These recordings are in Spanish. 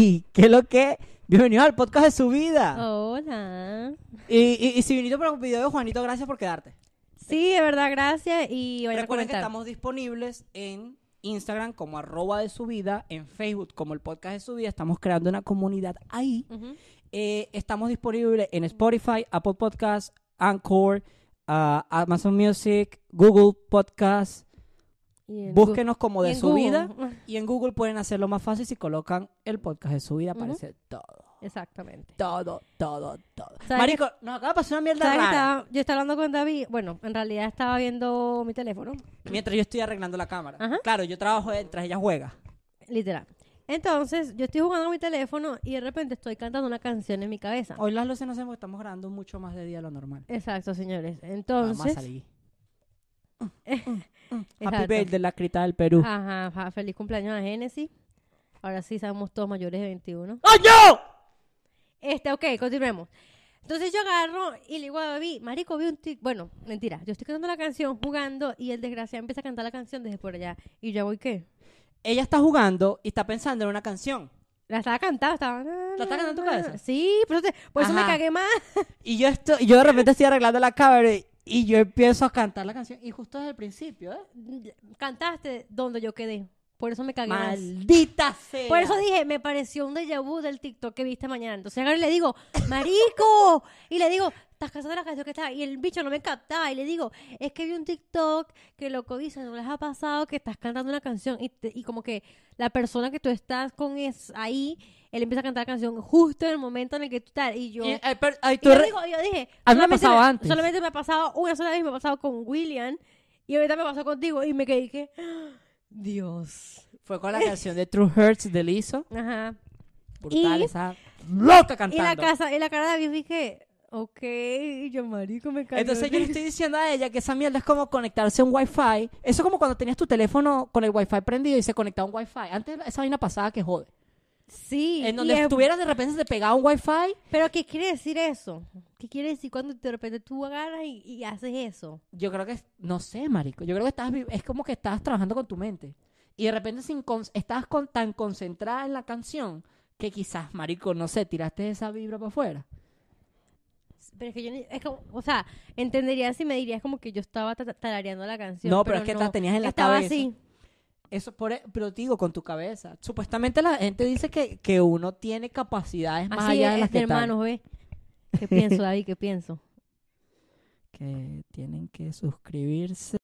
¡Hey! ¿Qué es lo que? Bienvenidos al podcast de su vida. Hola. Y, y, y si viniste para un video de Juanito, gracias por quedarte. Sí, de verdad, gracias. Y vayan a Recuerden que comentar. estamos disponibles en Instagram como arroba de su vida, en Facebook como el podcast de su vida. Estamos creando una comunidad ahí. Ujú. Eh, estamos disponibles en Spotify, Apple Podcasts, Anchor, ah, Amazon Music, Google Podcasts. Búsquenos como de su vida. Y en Google pueden hacerlo más fácil si colocan el podcast de su vida. Aparece todo. Exactamente. Todo, todo, todo. ¿Sabes Marico, nos acaba de pasar una mierda ¿Sabes que rara. estaba- yo estaba hablando con David. Bueno, en realidad estaba viendo mi teléfono. Mientras yo estoy arreglando la cámara. Ajá. Claro, yo trabajo mientras ella juega. Literal. Entonces, yo estoy jugando mi teléfono y de repente estoy cantando una canción en mi cabeza. Hoy las luces no se estamos grabando mucho más de día de lo normal. Exacto, señores. Vamos a Entonces, salir. Happy birthday, la crita del Perú. Ajá, ja, feliz cumpleaños a Genesis. Ahora sí somos todos mayores de 21. ¡Coño! Este, ok, continuemos. Entonces yo agarro y le digo a David, marico, vi un tic... Bueno, mentira, yo estoy cantando la canción, jugando, y el desgraciado empieza a cantar la canción desde por allá. Y yo voy, ¿qué? Ella está jugando y está pensando en una canción. La estaba cantando, estaba... ¿La está cantando en tu cabeza? Sí, por eso, te- por eso me Ajá. cagué más. Y yo, estoy, yo de repente estoy arreglando la cámara y, y yo empiezo a cantar la canción. Y justo desde el principio, ¿eh? Cantaste donde yo quedé. Por eso me cagué más. ¡Maldita sea! Por eso dije, me pareció un déjà vu del TikTok que viste mañana. Entonces y le digo, marico. y le digo, estás cantando la canción que está. Y el bicho no me captaba. Y le digo, es que vi un TikTok que loco dice, no les ha pasado que estás cantando una canción. Y, te- y como que la persona que tú estás con es ahí, él empieza a cantar la canción justo en el momento en el que tú estás. Y yo... Y, eh, pero- ay, y tú yo, re- digo- yo dije, A mí me ha pasado antes. Solamente me ha pasado una sola vez, me ha pasado con William. Y ahorita me pasó contigo. Y me quedé que, ¡ah! Dios. Fue con la canción de True Hurts de Lizzo. Ajá. Brutal, Y- esa loca Y cantando. la, casa, y la cara de David dije, ok, yo, marico, me cayó. Entonces yo le estoy diciendo a ella que esa mierda es como conectarse a un wifi. Eso es como cuando tenías tu teléfono con el wifi prendido y se conectaba a un wifi. Antes esa vaina pasada que jode. Sí. En donde es- estuvieras de repente se pegaba un wifi. Pero, ¿qué quiere decir eso? ¿Qué quiere decir cuando de repente tú agarras y, y haces eso? Yo creo que, no sé, marico. Yo creo que estás, es como que estás trabajando con tu mente. Y de repente sin con- estás con, tan concentrada en la canción que quizás, marico, no sé, tiraste esa vibra para afuera. Pero es que yo ni- es como, o sea, entendería si me dirías como que yo estaba ta- tarareando la canción. No, pero es que la tenías en la estaba cabeza. así. Eso por, e- pero te digo, con tu cabeza. Supuestamente la gente dice que, que uno tiene capacidades más Así allá de es, las que tal. hermanos, ¿ves? ¿Qué pienso, David? ¿Qué pienso? que tienen que suscribirse,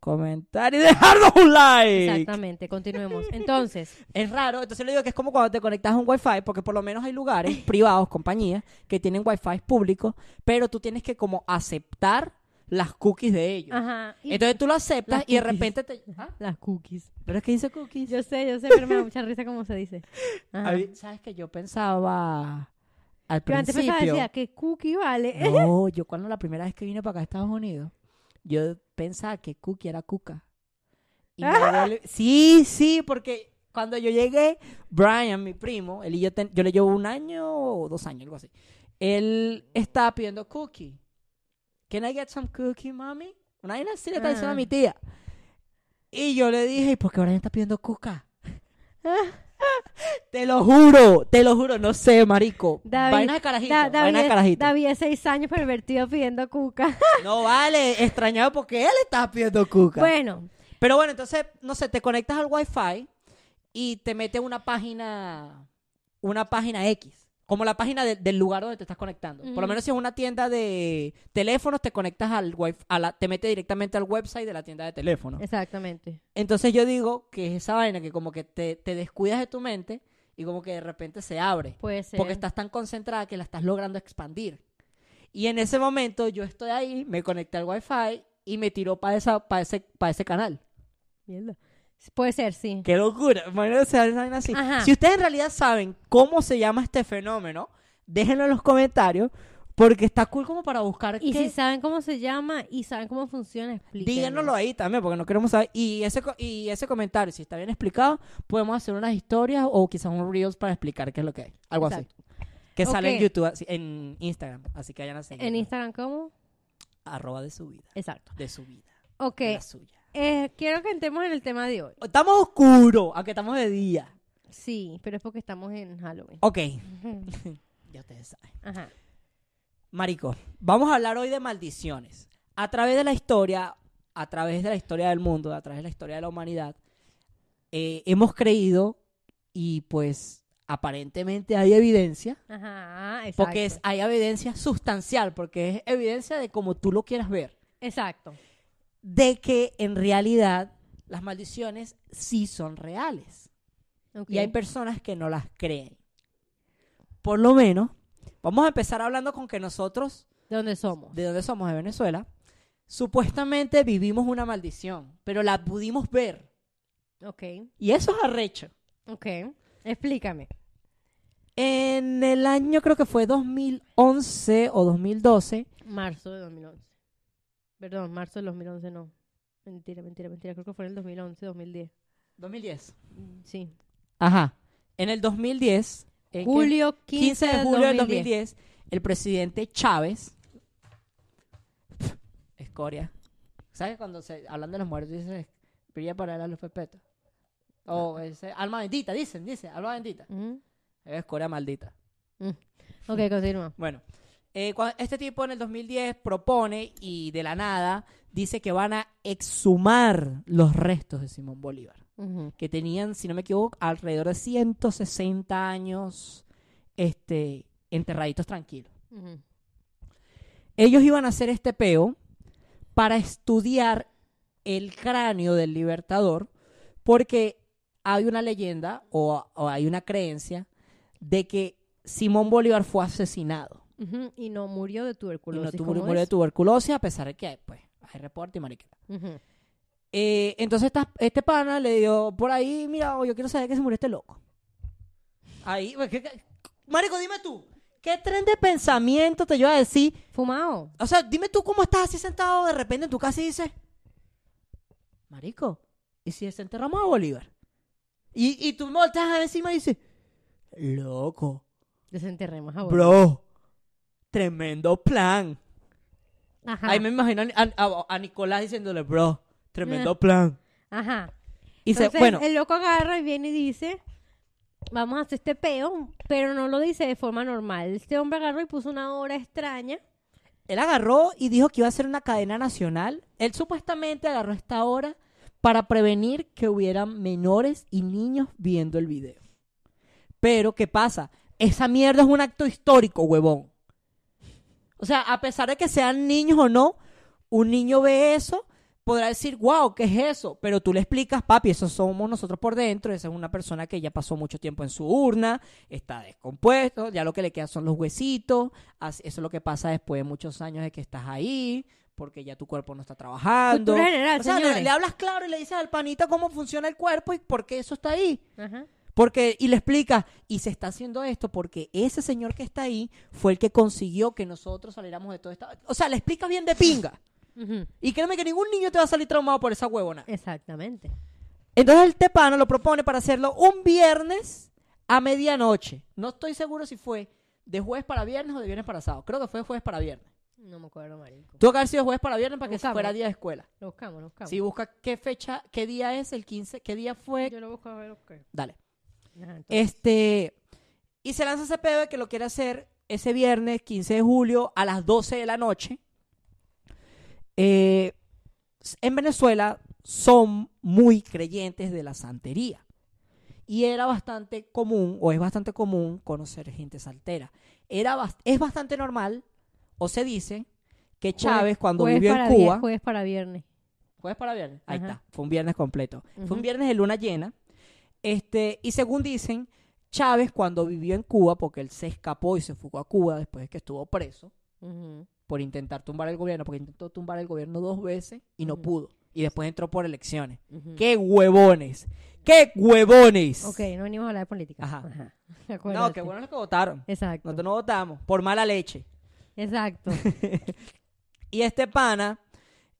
comentar y dejarnos un like. Exactamente, continuemos. Entonces, Es raro, entonces le digo que es como cuando te conectas a un wifi, porque por lo menos hay lugares privados, compañías, que tienen wifi públicos, pero tú tienes que como aceptar las cookies de ellos. ajá. Entonces tú lo aceptas y de repente te... ¿Ah? las cookies. ¿Pero es que dice cookies? Yo sé, yo sé, pero me da mucha risa cómo se dice. Ajá. Mí, ¿Sabes que Yo pensaba al Pero antes pensaba, principio... decía, que cookie vale? No, yo cuando la primera vez que vine para acá a Estados Unidos, yo pensaba que Cookie era Cuca. Y me volví- Sí, sí, porque cuando yo llegué, Brian, mi primo, él y yo, ten- yo le llevo un año o dos años, algo así. Él estaba pidiendo cookie. Can I get some cookie, mami? Una vaina así le está diciendo a Ah. mi tía. Y yo le dije, ¿y por qué Brian está pidiendo cuca? te lo juro, te lo juro, no sé, marico. David- Vaina de carajito, Da- vaina de David, carajito. David es seis años pervertido pidiendo cuca. No vale, extrañado porque él estaba pidiendo cuca. bueno, Pero bueno, entonces, no sé, te conectas al Wi-Fi y te mete una página, una página X, como la página de- del lugar donde te estás conectando. Por lo menos si es una tienda de teléfonos, te conectas al Wi-Fi, a la- te mete directamente al website de la tienda de teléfonos. exactamente. Entonces yo digo que es esa vaina que como que te, te descuidas de tu mente y como que de repente se abre. Puede ser. Porque estás tan concentrada que la estás logrando expandir. Y en ese momento yo estoy ahí, me conecté al Wi-Fi y me tiró para esa, para ese, para ese canal. Mierda. Puede ser, sí. ¡Qué locura! Vaina así. Ajá. Si ustedes en realidad saben cómo se llama este fenómeno, déjenlo en los comentarios porque está cool como para buscar Y qué- si saben cómo se llama y saben cómo funciona, explíquenos. Díganoslo ahí también, porque no queremos saber. Y ese, y ese comentario, si está bien explicado, podemos hacer unas historias o quizás un Reels para explicar qué es lo que hay. Algo Exacto. así. Que sale en. YouTube, así- en Instagram. Así que vayan a seguir. En Instagram, ¿cómo? Arroba de su vida. Exacto. De su vida. Ok, De la suya. Eh, quiero que entremos en el tema de hoy. Estamos oscuros, aunque estamos de día. Sí, pero es porque estamos en Halloween. Ok, ya ustedes saben. Ajá. Marico, vamos a hablar hoy de maldiciones. A través de la historia, a través de la historia del mundo, a través de la historia de la humanidad, eh, hemos creído y pues aparentemente hay evidencia, Ajá, exacto. porque es, hay evidencia sustancial, porque es evidencia de como tú lo quieras ver, Exacto. De que en realidad las maldiciones sí son reales. Y hay personas que no las creen. Por lo menos, vamos a empezar hablando con que nosotros ¿De dónde somos? de dónde somos, de Venezuela, supuestamente vivimos una maldición, pero la pudimos ver. Ok. Y eso es arrecho. Ok. Explícame. En el año creo que fue 2011 o 2012, Marzo de 2011. Perdón, marzo del 2011 no. Mentira, mentira, mentira. Creo que fue en el 2011, 2010. 2010. Mm, Sí. Ajá. En el 2010, ¿en qué? Julio 15, 15 de julio del 2010. 2010, el presidente Chávez, escoria, ¿sabes cuando se hablan de los muertos dice brilla para él a los perpetuos? O ese, alma bendita, dicen, dice, alma bendita. Ujú. Es escoria maldita. Ok, continúa. Bueno, eh, este tipo en el 2010 propone y de la nada dice que van a exhumar los restos de Simón Bolívar, que tenían, si no me equivoco, alrededor de 160 años este, enterraditos tranquilos. Ellos iban a hacer este peo para estudiar el cráneo del libertador, porque hay una leyenda o, o hay una creencia de que Simón Bolívar fue asesinado. Y no murió de Y tuberculosis. no tuvo ¿cómo murió de tuberculosis, a pesar de que pues, hay reporte y mariquera. Eh, entonces esta- este pana le dio por ahí, mira, oh, yo quiero saber que se murió este loco. Ahí, pues, ¿qué- qué- Marico, dime tú, ¿qué tren de pensamiento te lleva a decir? Fumado. O sea, dime tú cómo estás así sentado de repente en tu casa y dices, Marico, ¿y si desenterramos a Bolívar? Y, y tú me volteas encima y dices, loco, Desenterremos a bro, tremendo plan. Ajá. Ahí me imagino a, a- a Nicolás diciéndole, bro, tremendo plan. Ajá. Y se, bueno, el loco agarra y viene y dice, vamos a hacer este peo, pero no lo dice de forma normal. Este hombre agarró y puso una hora extraña. él agarró y dijo que iba a ser una cadena nacional. Él supuestamente agarró esta hora para prevenir que hubieran menores y niños viendo el video. Pero, ¿qué pasa? Esa mierda es un acto histórico, huevón. O sea, a pesar de que sean niños o no, un niño ve eso, podrá decir, wow, ¿qué es eso? Pero tú le explicas, papi, eso somos nosotros por dentro, esa es una persona que ya pasó mucho tiempo en su urna, está descompuesto, ya lo que le queda son los huesitos, eso es lo que pasa después de muchos años de que estás ahí, porque ya tu cuerpo no está trabajando. General, O sea, le hablas claro y le dices al panita cómo funciona el cuerpo y por qué eso está ahí. Ajá. Porque, y le explica, y se está haciendo esto porque ese señor que está ahí fue el que consiguió que nosotros saliéramos de todo esto. O sea, le explica bien de pinga. Y créeme que ningún niño te va a salir traumado por esa huevona. Exactamente. Entonces el tepano lo propone para hacerlo un viernes a medianoche. No estoy seguro si fue de jueves para viernes o de viernes para sábado. Creo que fue jueves para viernes. No me acuerdo, marico. Tuvo que haber sido jueves para viernes para que Buscamos. fuera día de escuela. Lo buscamos, lo buscamos. Si busca qué fecha, qué día es, el 15, qué día fue, Yo lo busco a ver, ok. dale. Ajá, Este, y se lanza ese pedo de que lo quiere hacer ese viernes 15 de julio a las 12 de la noche. Eh, en Venezuela son muy creyentes de la santería. Y era bastante común, o es bastante común, conocer gente saltera. Era es bastante normal, o se dice, que Chávez, cuando jueves vivió en Cuba. Jueves para viernes. ¿Jueves para viernes? Ahí Ajá. está. Fue un viernes completo. Fue un viernes de luna llena. Este, y según dicen, Chávez cuando vivió en Cuba, porque él se escapó y se fugó a Cuba después de que estuvo preso por intentar tumbar el gobierno, porque intentó tumbar el gobierno dos veces y no pudo. Y después entró por elecciones. ¡Qué huevones! ¡Qué huevones! Ok, no venimos a hablar de política. Ajá. Ajá. No, qué bueno los que votaron. Exacto. Nosotros no votamos por mala leche. Exacto. Y este pana,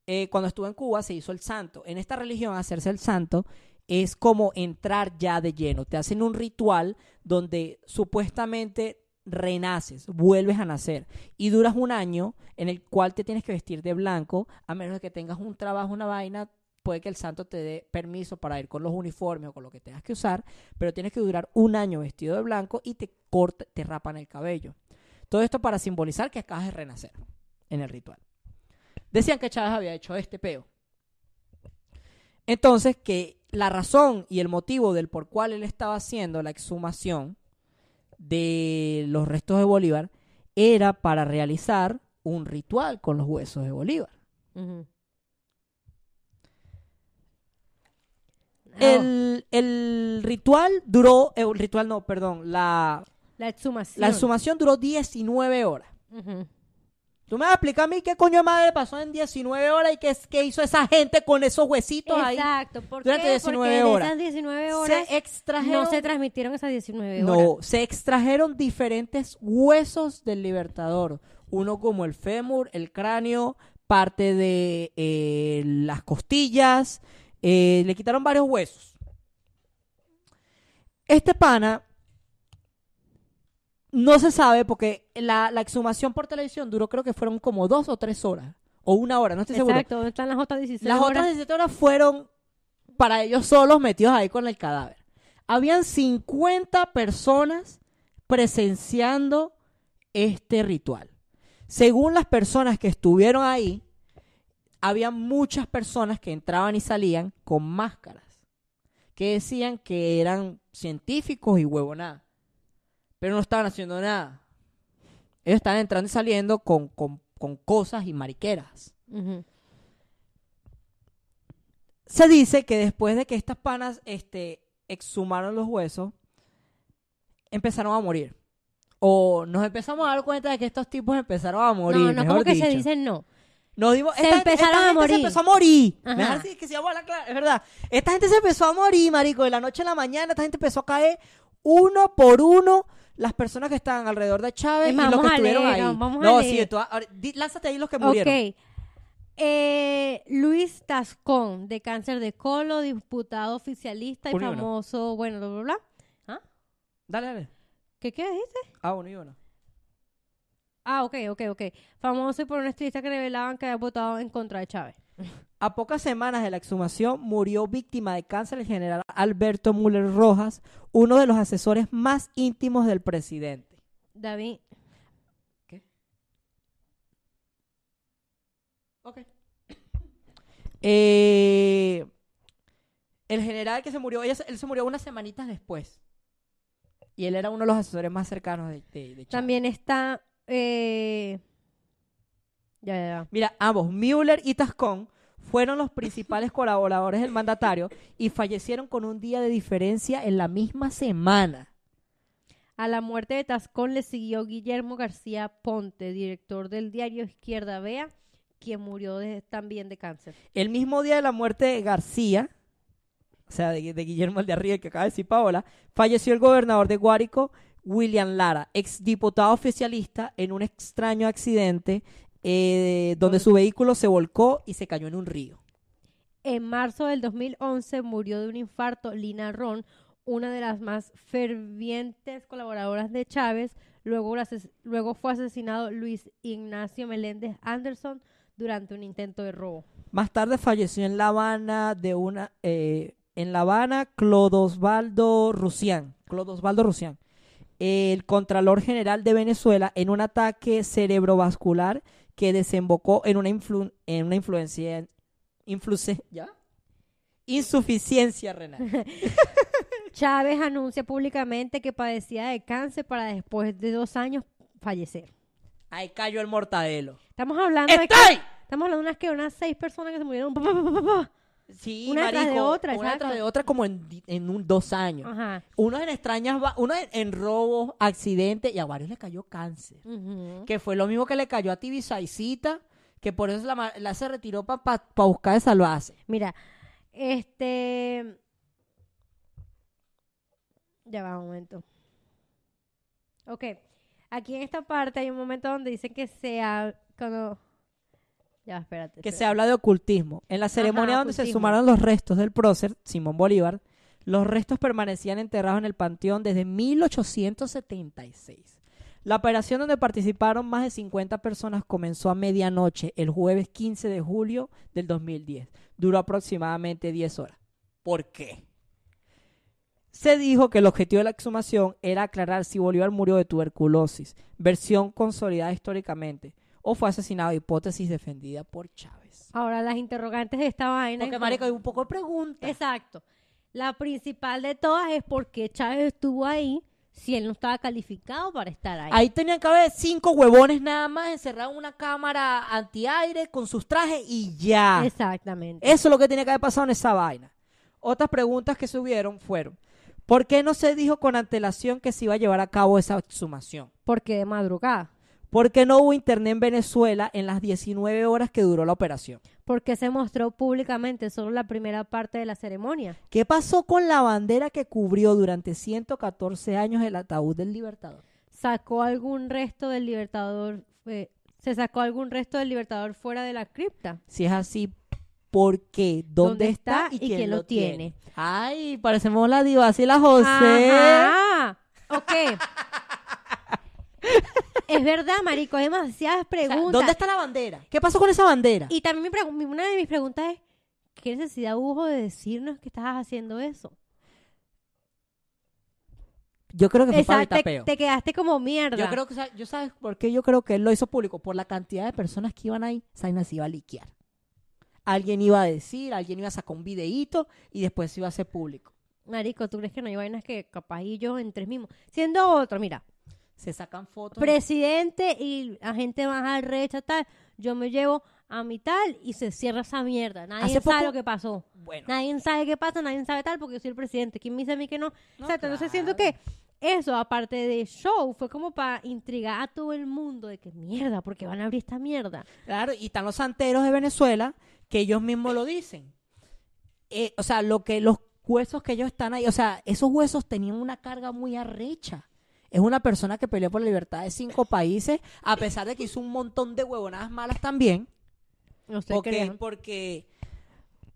eh, cuando estuvo en Cuba, se hizo el santo. En esta religión, hacerse el santo es como entrar ya de lleno. Te hacen un ritual donde supuestamente renaces, vuelves a nacer. Y duras un año en el cual te tienes que vestir de blanco, a menos de que tengas un trabajo, una vaina puede que el santo te dé permiso para ir con los uniformes o con lo que tengas que usar, pero tienes que durar un año vestido de blanco y te corta, te rapan el cabello. Todo esto para simbolizar que acabas de renacer en el ritual. Decían que Chávez había hecho este peo. Entonces, que la razón y el motivo del por cual él estaba haciendo la exhumación de los restos de Bolívar era para realizar un ritual con los huesos de Bolívar. No, El, el ritual duró, eh, el ritual no, perdón, la, la exhumación. la exhumación duró 19 horas. ¿Tú me vas a explicar a mí qué coño de madre pasó en 19 horas y qué, qué hizo esa gente con esos huesitos ahí? Exacto. ¿Por durante qué? 19 Porque horas. de esas 19 horas Se extrajeron, no se transmitieron esas 19 horas. no, se extrajeron diferentes huesos del libertador. Uno como el fémur, el cráneo, parte de eh, las costillas. eh, le quitaron varios huesos. Este pana no se sabe porque la, la exhumación por televisión duró creo que fueron como dos o tres horas. O una hora, no estoy seguro. Exacto. ¿Dónde están las otras 16 Las horas? otras 17 horas fueron para ellos solos metidos ahí con el cadáver. Habían 50 personas presenciando este ritual. Según las personas que estuvieron ahí, había muchas personas que entraban y salían con máscaras, que decían que eran científicos y huevonadas, pero no estaban haciendo nada. Ellos estaban entrando y saliendo con, con- con cosas y mariqueras. Se dice que después de que estas panas este, exhumaron los huesos, empezaron a morir. O nos empezamos a dar cuenta de que estos tipos empezaron a morir. no, no, como que se dicho. dice no. Nos dimos, Se esta, empezaron esta a gente morir. se empezó a morir. Ajá. Mejor así que se llamó la clara, es verdad. Esta gente se empezó a morir, marico. De la noche a la mañana, esta gente empezó a caer uno por uno las personas que estaban alrededor de Chávez y los que estuvieron leer, ahí. no, a leer. sí, tú- ahora, di- lánzate ahí los que murieron. Ok. Eh, Luis Tascón, de cáncer de colon, diputado oficialista y Uno y uno. famoso, bueno, bla, bla, bla. ¿Ah? Dale, dale. ¿Qué, qué dijiste? Ah, uno y uno. Ah, ok, ok, ok. Famoso y por un estilista que revelaban que había votado en contra de Chávez. A pocas semanas de la exhumación murió víctima de cáncer el general Alberto Müller Rojas, uno de los asesores más íntimos del presidente. David, Ok. Eh, el general que se murió, ella él se murió unas semanitas después. Y él era uno de los asesores más cercanos de, de, de Chávez. también está... eh, Ya, ya, ya. Mira, ambos, Müller y Tascón, fueron los principales colaboradores del mandatario y fallecieron con un día de diferencia en la misma semana. A la muerte de Tascón le siguió Guillermo García Ponte, director del diario Izquierda Vea, quien murió de- también de cáncer. El mismo día de la muerte de García, o sea, de, de Guillermo el de Arriba, que acaba de decir Paola, falleció el gobernador de Guárico, William Lara, exdiputado oficialista, en un extraño accidente eh, donde su vehículo se volcó y se cayó en un río. En marzo del 2011 murió de un infarto Lina Ron, una de las más fervientes colaboradoras de Chávez. Luego, fue asesinado Luis Ignacio Meléndez Anderson durante un intento de robo. Más tarde falleció en La Habana de una eh, en La Habana Clodosvaldo Rusián, Clodosvaldo Rusián, el Contralor General de Venezuela en un ataque cerebrovascular que desembocó en una influ- en una influencia influce- ¿ya? insuficiencia renal. Chávez anuncia públicamente que padecía de cáncer para después de dos años fallecer. Ahí cayó el mortadelo. Estamos hablando de que- ¡Estoy! estamos hablando de unas, que unas seis personas que se murieron. pa, pa, pa, pa, pa. Sí, Una detrás de otra, una exacto. detrás de otra como en, en un, dos años. Ajá. Uno en extrañas, uno en, en robos, accidentes y a varios le cayó cáncer. Que fue lo mismo que le cayó a Tibisaicita, que por eso la, la se retiró para buscar de salvarse. Mira, este. Ya va un momento. Ok. Aquí en esta parte hay un momento donde dicen que se ha... Cuando... Ya, espérate. Que se habla de ocultismo. En la ceremonia donde se sumaron los restos del prócer, Simón Bolívar, los restos permanecían enterrados en el panteón desde 1876. La operación donde participaron más de 50 personas comenzó a medianoche el jueves 15 de julio del 2010. Duró aproximadamente 10 horas. ¿Por qué? Se dijo que el objetivo de la exhumación era aclarar si Bolívar murió de tuberculosis, versión consolidada históricamente, o fue asesinado, hipótesis defendida por Chávez. Ahora, las interrogantes de esta vaina. Porque, marico, hay un poco de preguntas. Exacto. La principal de todas es por qué Chávez estuvo ahí si él no estaba calificado para estar ahí. Ahí tenían que haber cinco huevones nada más encerrados en una cámara antiaire con sus trajes y ya. Exactamente. Eso es lo que tenía que haber pasado en esa vaina. Otras preguntas que subieron fueron, ¿por qué no se dijo con antelación que se iba a llevar a cabo esa exhumación? Porque de madrugada. ¿Por qué no hubo internet en Venezuela en las 19 horas que duró la operación? Porque se mostró públicamente solo la primera parte de la ceremonia. ¿Qué pasó con la bandera que cubrió durante 114 años el ataúd del Libertador? ¿Sacó algún resto del libertador? eh, ¿Se sacó algún resto del libertador fuera de la cripta? Si es así, ¿por qué? ¿Dónde, ¿Dónde está, y quién, lo tiene? tiene? Ay, parecemos la diva, así la José. Ajá. Ok. es verdad, marico, hay demasiadas O sea, preguntas. ¿Dónde está la bandera? ¿Qué pasó con esa bandera? Y también mi una de mis preguntas es, ¿qué necesidad hubo de decirnos que estabas haciendo eso? Yo creo que fue para Exacto, evitar te, quedaste como mierda. Yo creo que, yo sabes por qué yo creo que él lo hizo público, por la cantidad de personas que iban ahí, Saina se iba a liquear. Alguien iba a decir, alguien iba a sacar un videíto y después se iba a hacer público. Marico, ¿tú crees que no hay vainas que capaz y yo entre mismos? Siendo otro, mira, Se sacan fotos. presidente y la gente más arrecha, tal, yo me llevo a mi tal y se cierra esa mierda. Nadie Hace sabe poco- lo que pasó. bueno, Nadie sabe qué pasa, nadie sabe tal porque yo soy el presidente. ¿Quién me dice a mí que no? No, Exacto, entonces siento que eso, aparte de show, fue como para intrigar a todo el mundo de que mierda, porque van a abrir esta mierda. claro, y están los santeros de Venezuela que ellos mismos lo dicen. Eh, o sea, lo que los huesos que ellos están ahí, o sea, esos huesos tenían una carga muy arrecha. Es una persona que peleó por la libertad de cinco países, a pesar de que hizo un montón de huevonadas malas también. No sé, porque, crean. porque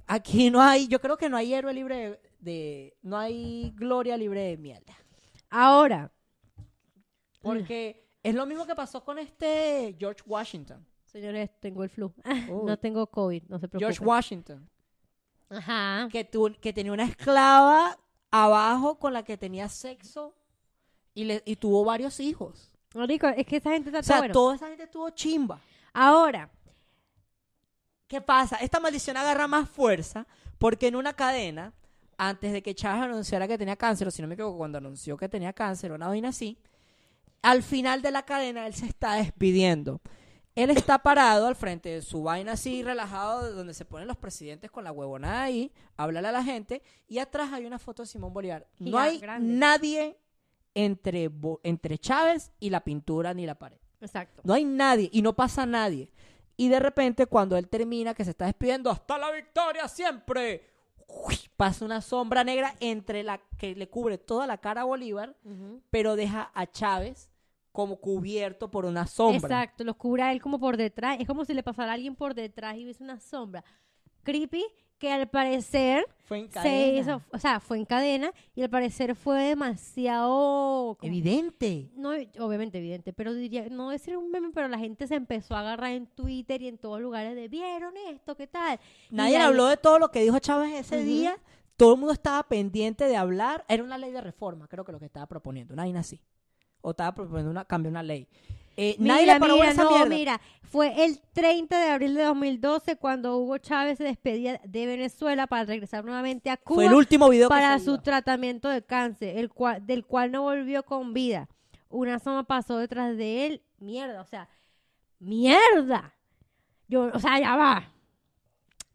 aquí no hay, yo creo que no hay héroe libre de, de- no hay gloria libre de mierda. Ahora, Porque es lo mismo que pasó con este George Washington. señores, tengo el flu. No tengo COVID, no se preocupen. George Washington, Ajá. que, tu- que tenía una esclava abajo con la que tenía sexo y, le, y tuvo varios hijos. Marico, es que esa gente está O sea, bueno. toda esa gente tuvo chimba. Ahora, ¿Qué pasa? Esta maldición agarra más fuerza porque en una cadena, antes de que Chávez anunciara que tenía cáncer, o si no me equivoco, cuando anunció que tenía cáncer una vaina así, al final de la cadena él se está despidiendo. Él está parado al frente de su vaina así, relajado, donde se ponen los presidentes con la huevonada ahí, hablarle a la gente, y atrás hay una foto de Simón Bolívar. No hay grande. nadie entre, entre Chávez y la pintura ni la pared. exacto. No hay nadie y no pasa nadie. Y de repente, cuando él termina, que se está despidiendo, hasta la victoria siempre, ¡uy! pasa una sombra negra entre la que le cubre toda la cara a Bolívar, pero deja a Chávez como cubierto por una sombra. Exacto, los cubre a él como por detrás. Es como si le pasara a alguien por detrás y hubiese una sombra. Creepy, que al parecer Fue en se cadena. hizo, o sea, fue en cadena y al parecer fue demasiado... como- Evidente. no, obviamente evidente, pero diría, no decir un meme, pero la gente se empezó a agarrar en Twitter y en todos lugares de, ¿vieron esto? ¿Qué tal? Nadie ahí- habló de todo lo que dijo Chávez ese día. Todo el mundo estaba pendiente de hablar. Era una ley de reforma, creo que lo que estaba proponiendo. Nadie así. O estaba proponiendo una, cambiar una ley. Eh, nadie Mira, le paró mira, esa no, mira, fue el 30 de abril de 2012 cuando Hugo Chávez se despedía de Venezuela para regresar nuevamente a Cuba Fue el último video para su tratamiento de cáncer, el cual, del cual no volvió con vida. Una soma pasó detrás de él, mierda, o sea, mierda. Yo, o sea, ya va.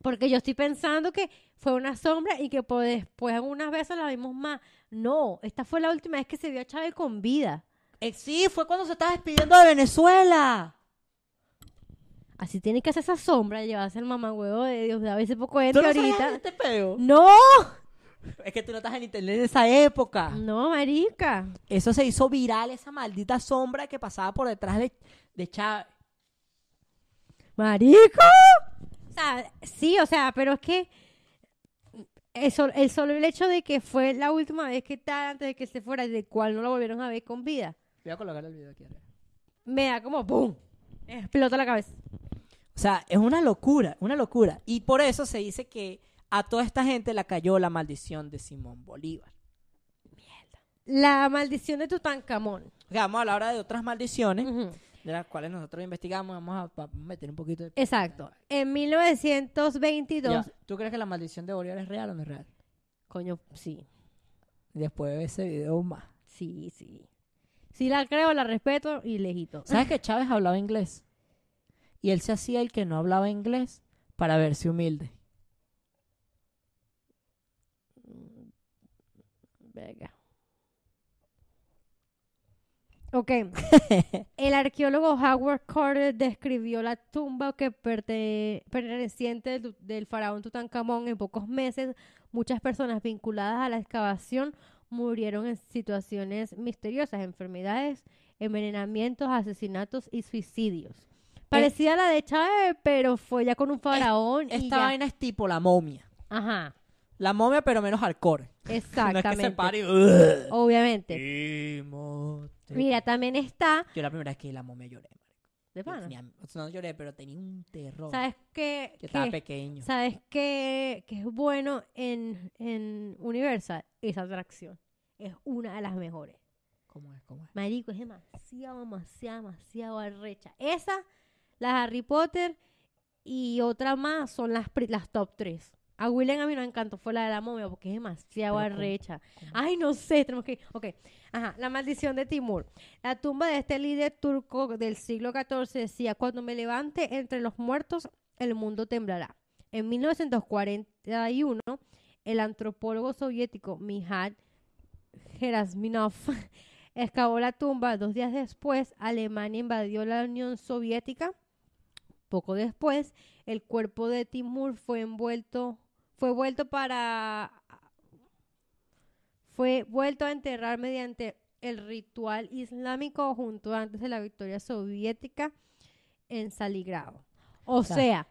Porque yo estoy pensando que fue una sombra y que por después algunas veces la vimos más. No, esta fue la última vez que se vio a Chávez con vida. Eh, sí, fue cuando se estaba despidiendo de Venezuela. Así tiene que hacer esa sombra, llevarse el mamagüevo de Dios. A veces poco gente ¿Tú no ahorita. este peo? ¡No! Es que tú no estás en internet de esa época. No, marica. Eso se hizo viral, esa maldita sombra que pasaba por detrás de, de Chávez. ¡Marico! O sea, sí, o sea, pero es que eso, el solo el hecho de que fue la última vez que tal antes de que se fuera, de cual no lo volvieron a ver con vida. Voy a colocar el video aquí arriba. Me da como ¡pum! Explota la cabeza. O sea, es una locura, una locura. Y por eso se dice que a toda esta gente la cayó la maldición de Simón Bolívar. La maldición de Tutankamón. Vamos a hablar ahora de otras maldiciones, de las cuales nosotros investigamos. Vamos a, meter un poquito de... Exacto. En 1922. Ya, ¿Tú crees que la maldición de Bolívar es real o no es real? Coño, sí. Después de ese video más. Sí, sí. Sí la creo, la respeto y lejito. ¿Sabes que Chávez hablaba inglés? Y él se hacía el que no hablaba inglés para verse humilde. Venga. Ok. El arqueólogo Howard Carter describió la tumba que perte- perteneciente del, del faraón Tutankamón en pocos meses. Muchas personas vinculadas a la excavación murieron en situaciones misteriosas, enfermedades, envenenamientos, asesinatos y suicidios. Parecía la de Chávez, pero fue ya con un faraón Esta ya. vaina es tipo la momia. Ajá, La momia, pero menos hardcore. No es que se exactamente. pare y-. Obviamente. Mira, también está. Yo la primera vez que la momia lloré. Marico. ¿De Yo pana? tenía- o sea, no lloré, pero tenía un terror. ¿Sabes qué? Yo estaba pequeño. ¿Sabes qué, qué es bueno en, en Universal? Esa atracción. Es una de las mejores. ¿Cómo es? ¿Cómo es? Marico, es demasiado, demasiado, demasiado arrecha. Esa, la Harry Potter y otra más son las, las top 3. A William a mí no me encantó, fue la de la momia porque es demasiado arrecha. ¿Cómo? Ay, no sé, tenemos que... Ok, ajá, la maldición de Timur. La tumba de este líder turco del siglo XIV decía, cuando me levante entre los muertos, el mundo temblará. En 1941, el antropólogo soviético Mijal Gerasminov excavó la tumba. Dos días después, Alemania invadió la Unión Soviética. Poco después, el cuerpo de Timur fue envuelto, fue vuelto para, fue vuelto a enterrar mediante el ritual islámico junto antes de la victoria soviética en Staligrado. O sea, sea,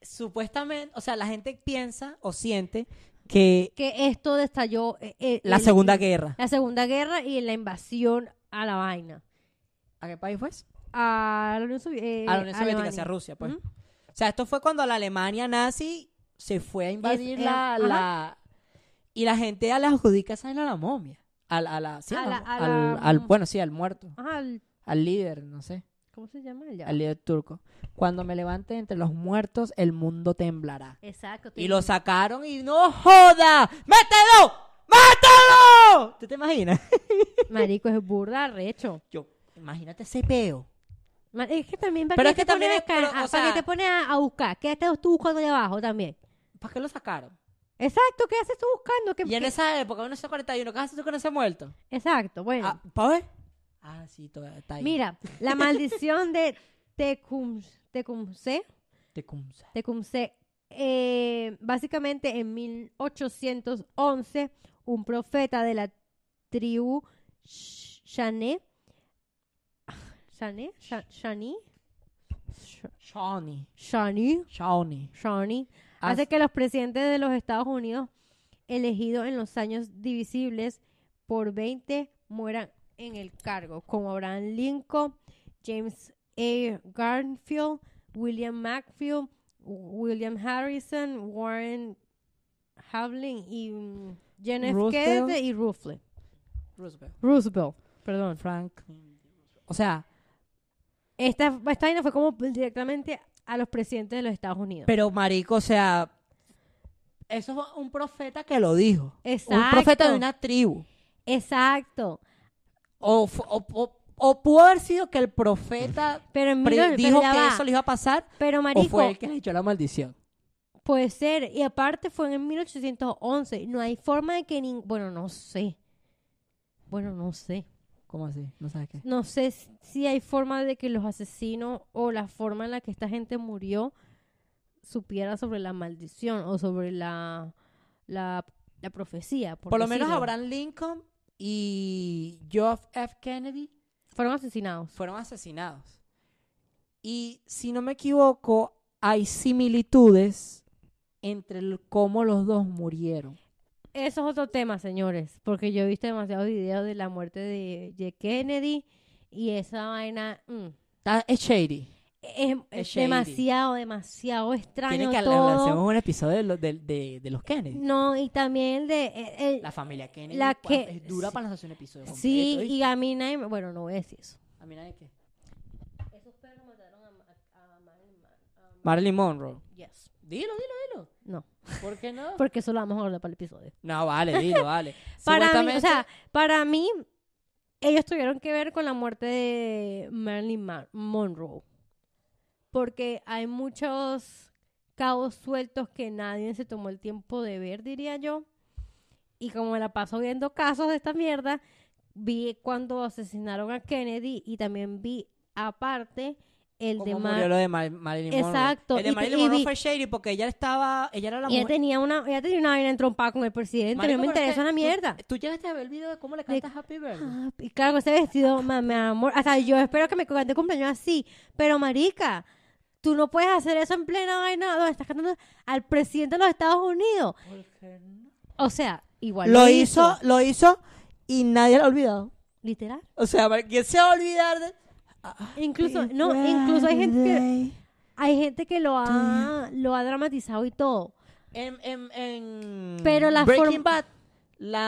Supuestamente, o sea, la gente piensa o siente que que esto estalló eh, eh, la el- Segunda Guerra. la Segunda Guerra y la invasión a la vaina. ¿A qué país fue? A la Unión, Sovi- eh, a la Unión Soviética, hacia Rusia, pues. O sea, esto fue cuando la Alemania nazi se fue a invadir la, la- Y la gente a la adjudica esa a la momia. A, la- a la, sí, A a la- la- a al, la- al- bueno, sí, al muerto. Ajá, Al líder, no sé. ¿cómo se llama? Ya. Al líder turco. Cuando me levante entre los muertos, el mundo temblará. Exacto. Y lo sacaron y ¡no joda! ¡Mételo! ¡Mátalo! ¿Tú te imaginas? Marico, es burda recho. Yo, imagínate ese peo. Es que también para Pero qué es que te pones también a es- ca- pero, a- o para sea- qué te pones a, a buscar. ¿Qué estás tú buscando allá abajo también? ¿Para qué lo sacaron? Exacto, ¿qué haces tú buscando? ¿Qué- Y en qué- esa época, 1941, ¿qué haces tú con ese muerto? Exacto, bueno. Ah, ¿Para ver? Ah, sí, todavía está ahí. Mira, la maldición de Tecum, Tecumseh, Tecumseh. Tecumseh, eh, básicamente en 1811, un profeta de la tribu Sh- Shané, Shané, Sha- Shani, Sh- Shawnee. Shani, Shawnee. Haz- hace que los presidentes de los Estados Unidos elegidos en los años divisibles por 20 mueran en el cargo, como Abraham Lincoln, James A. Garfield, William Macfield, William Harrison, Warren Havlin y mm. Roosevelt. Kennedy y Roosevelt. Roosevelt. Roosevelt, perdón. Frank. O sea, Esta, esta vaina fue como directamente a los presidentes de los Estados Unidos. pero marico, o sea, eso fue un profeta que lo dijo. Exacto. Un profeta de una tribu. Exacto. O, o, o- o pudo haber sido que el profeta Pero pre- dijo que va. eso le iba a pasar Pero o marico, fue el que le echó la maldición. puede ser. Y aparte fue en 1811. No hay forma de que ni... Bueno, no sé. Bueno, no sé. ¿Cómo así? No sabes qué. No sé si hay forma de que los asesinos o la forma en la que esta gente murió supiera sobre la maldición o sobre la, la, la profecía. Por, Por lo menos. Abraham Lincoln y John F. Kennedy Fueron asesinados. fueron asesinados. Y si no me equivoco, hay similitudes entre el- cómo los dos murieron. Eso es otro tema, señores, porque yo he visto demasiados videos de la muerte de J. Kennedy Y esa vaina mm, Está- es shady. es, Es shady. demasiado, demasiado extraño que todo. un episodio de, los- de, de- de los Kennedy. No, y también de... eh, eh, La familia Kennedy. La ¿cuánto- que- es dura para hacer un episodio completo. sí, ¿viste? y a mí nadie... Bueno, no voy a decir eso. A mí nadie qué. Esos perros mataron a, Marilyn Marilyn Monroe. Yes. Dilo, dilo, No. ¿Por qué no? porque eso lo vamos a hablar para el episodio. No, vale, dilo, vale. Para mí, o sea, para mí, ellos tuvieron que ver con la muerte de Marilyn Ma- Monroe. Porque hay muchos cabos sueltos que nadie se tomó el tiempo de ver, diría yo. Y como me la paso viendo casos de esta mierda, vi cuando asesinaron a Kennedy y también vi aparte el de ¿Cómo Mar murió lo de Mar- Marilyn Monroe? Exacto, El de y- Marilyn y Monroe fue shady porque ella estaba... Ella era la y ella mujer... tenía una ella tenía una vaina entrompada con el presidente Marico, no me interesa una mierda ¿Tú llegaste a ver el video de cómo le De- cantas Happy Birthday? Ah, y claro, ese vestido, mi amor. Hasta yo espero que me cante cumpleaños así. Pero, marica, tú no puedes hacer eso en plena vaina donde estás cantando al presidente de los Estados Unidos. ¿Por qué no? O sea, igual Lo hizo, lo hizo y nadie lo ha olvidado. Literal. O sea, ¿quién se va a olvidar de...? Incluso, no, incluso hay gente que, hay gente que lo ha, lo ha dramatizado y todo. En, en, en Pero la Breaking forma- Bad, la,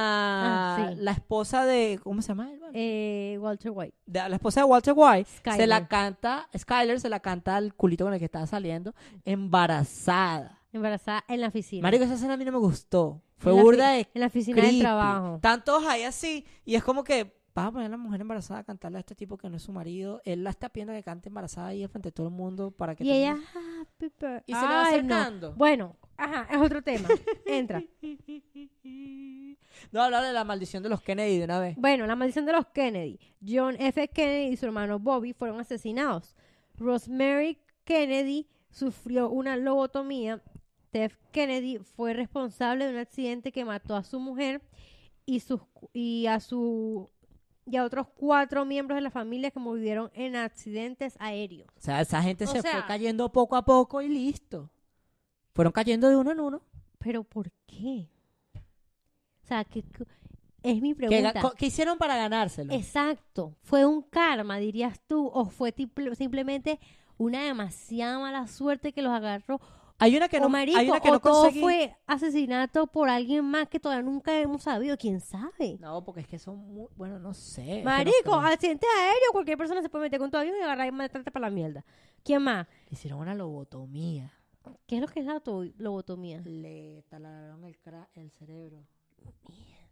Ah, sí. la esposa de... ¿Cómo se llama? Eh, Walter White. De- la esposa de Walter White se la canta, Skyler se la canta al culito con el que estaba saliendo, embarazada. Embarazada en la oficina. Marico, esa escena a mí no me gustó. Fue burda de En la oficina creepy. de trabajo. Están todos ahí así y es como que vas a poner a la mujer embarazada a cantarle a este tipo que no es su marido. Él la está pidiendo que cante embarazada ahí frente a todo el mundo para que Y ella, mundo- happy birthday. y se le va Ay, no. acercando. Bueno, ajá, es otro tema. Entra. No hablar de la maldición de los Kennedy de una vez. Bueno, la maldición de los Kennedy. John F. Kennedy y su hermano Bobby fueron asesinados. Rosemary Kennedy sufrió una lobotomía. Ted Kennedy fue responsable de un accidente que mató a su mujer y, sus, y a su y a otros cuatro miembros de la familia que murieron en accidentes aéreos. O sea, esa gente O se fue cayendo poco a poco y listo. Fueron cayendo de uno en uno. ¿Pero por qué? O sea, que es mi ¿Qué, pregunta. co- qué hicieron para ganárselo? Exacto. ¿Fue un karma, dirías tú? ¿O fue simplemente una demasiada mala suerte que los agarró? Hay una que o no, marico, hay una que o todo conseguí. fue asesinato por alguien más que todavía nunca hemos sabido. ¿Quién sabe? No, porque es que son muy... Bueno, no sé. Marico, creo. accidente aéreo, cualquier persona se puede meter con tu avión y agarrar y matarte para la mierda. ¿Quién más? Le hicieron una lobotomía. ¿Qué es lo que es la auto- lobotomía? Le talaron el, cra- el cerebro.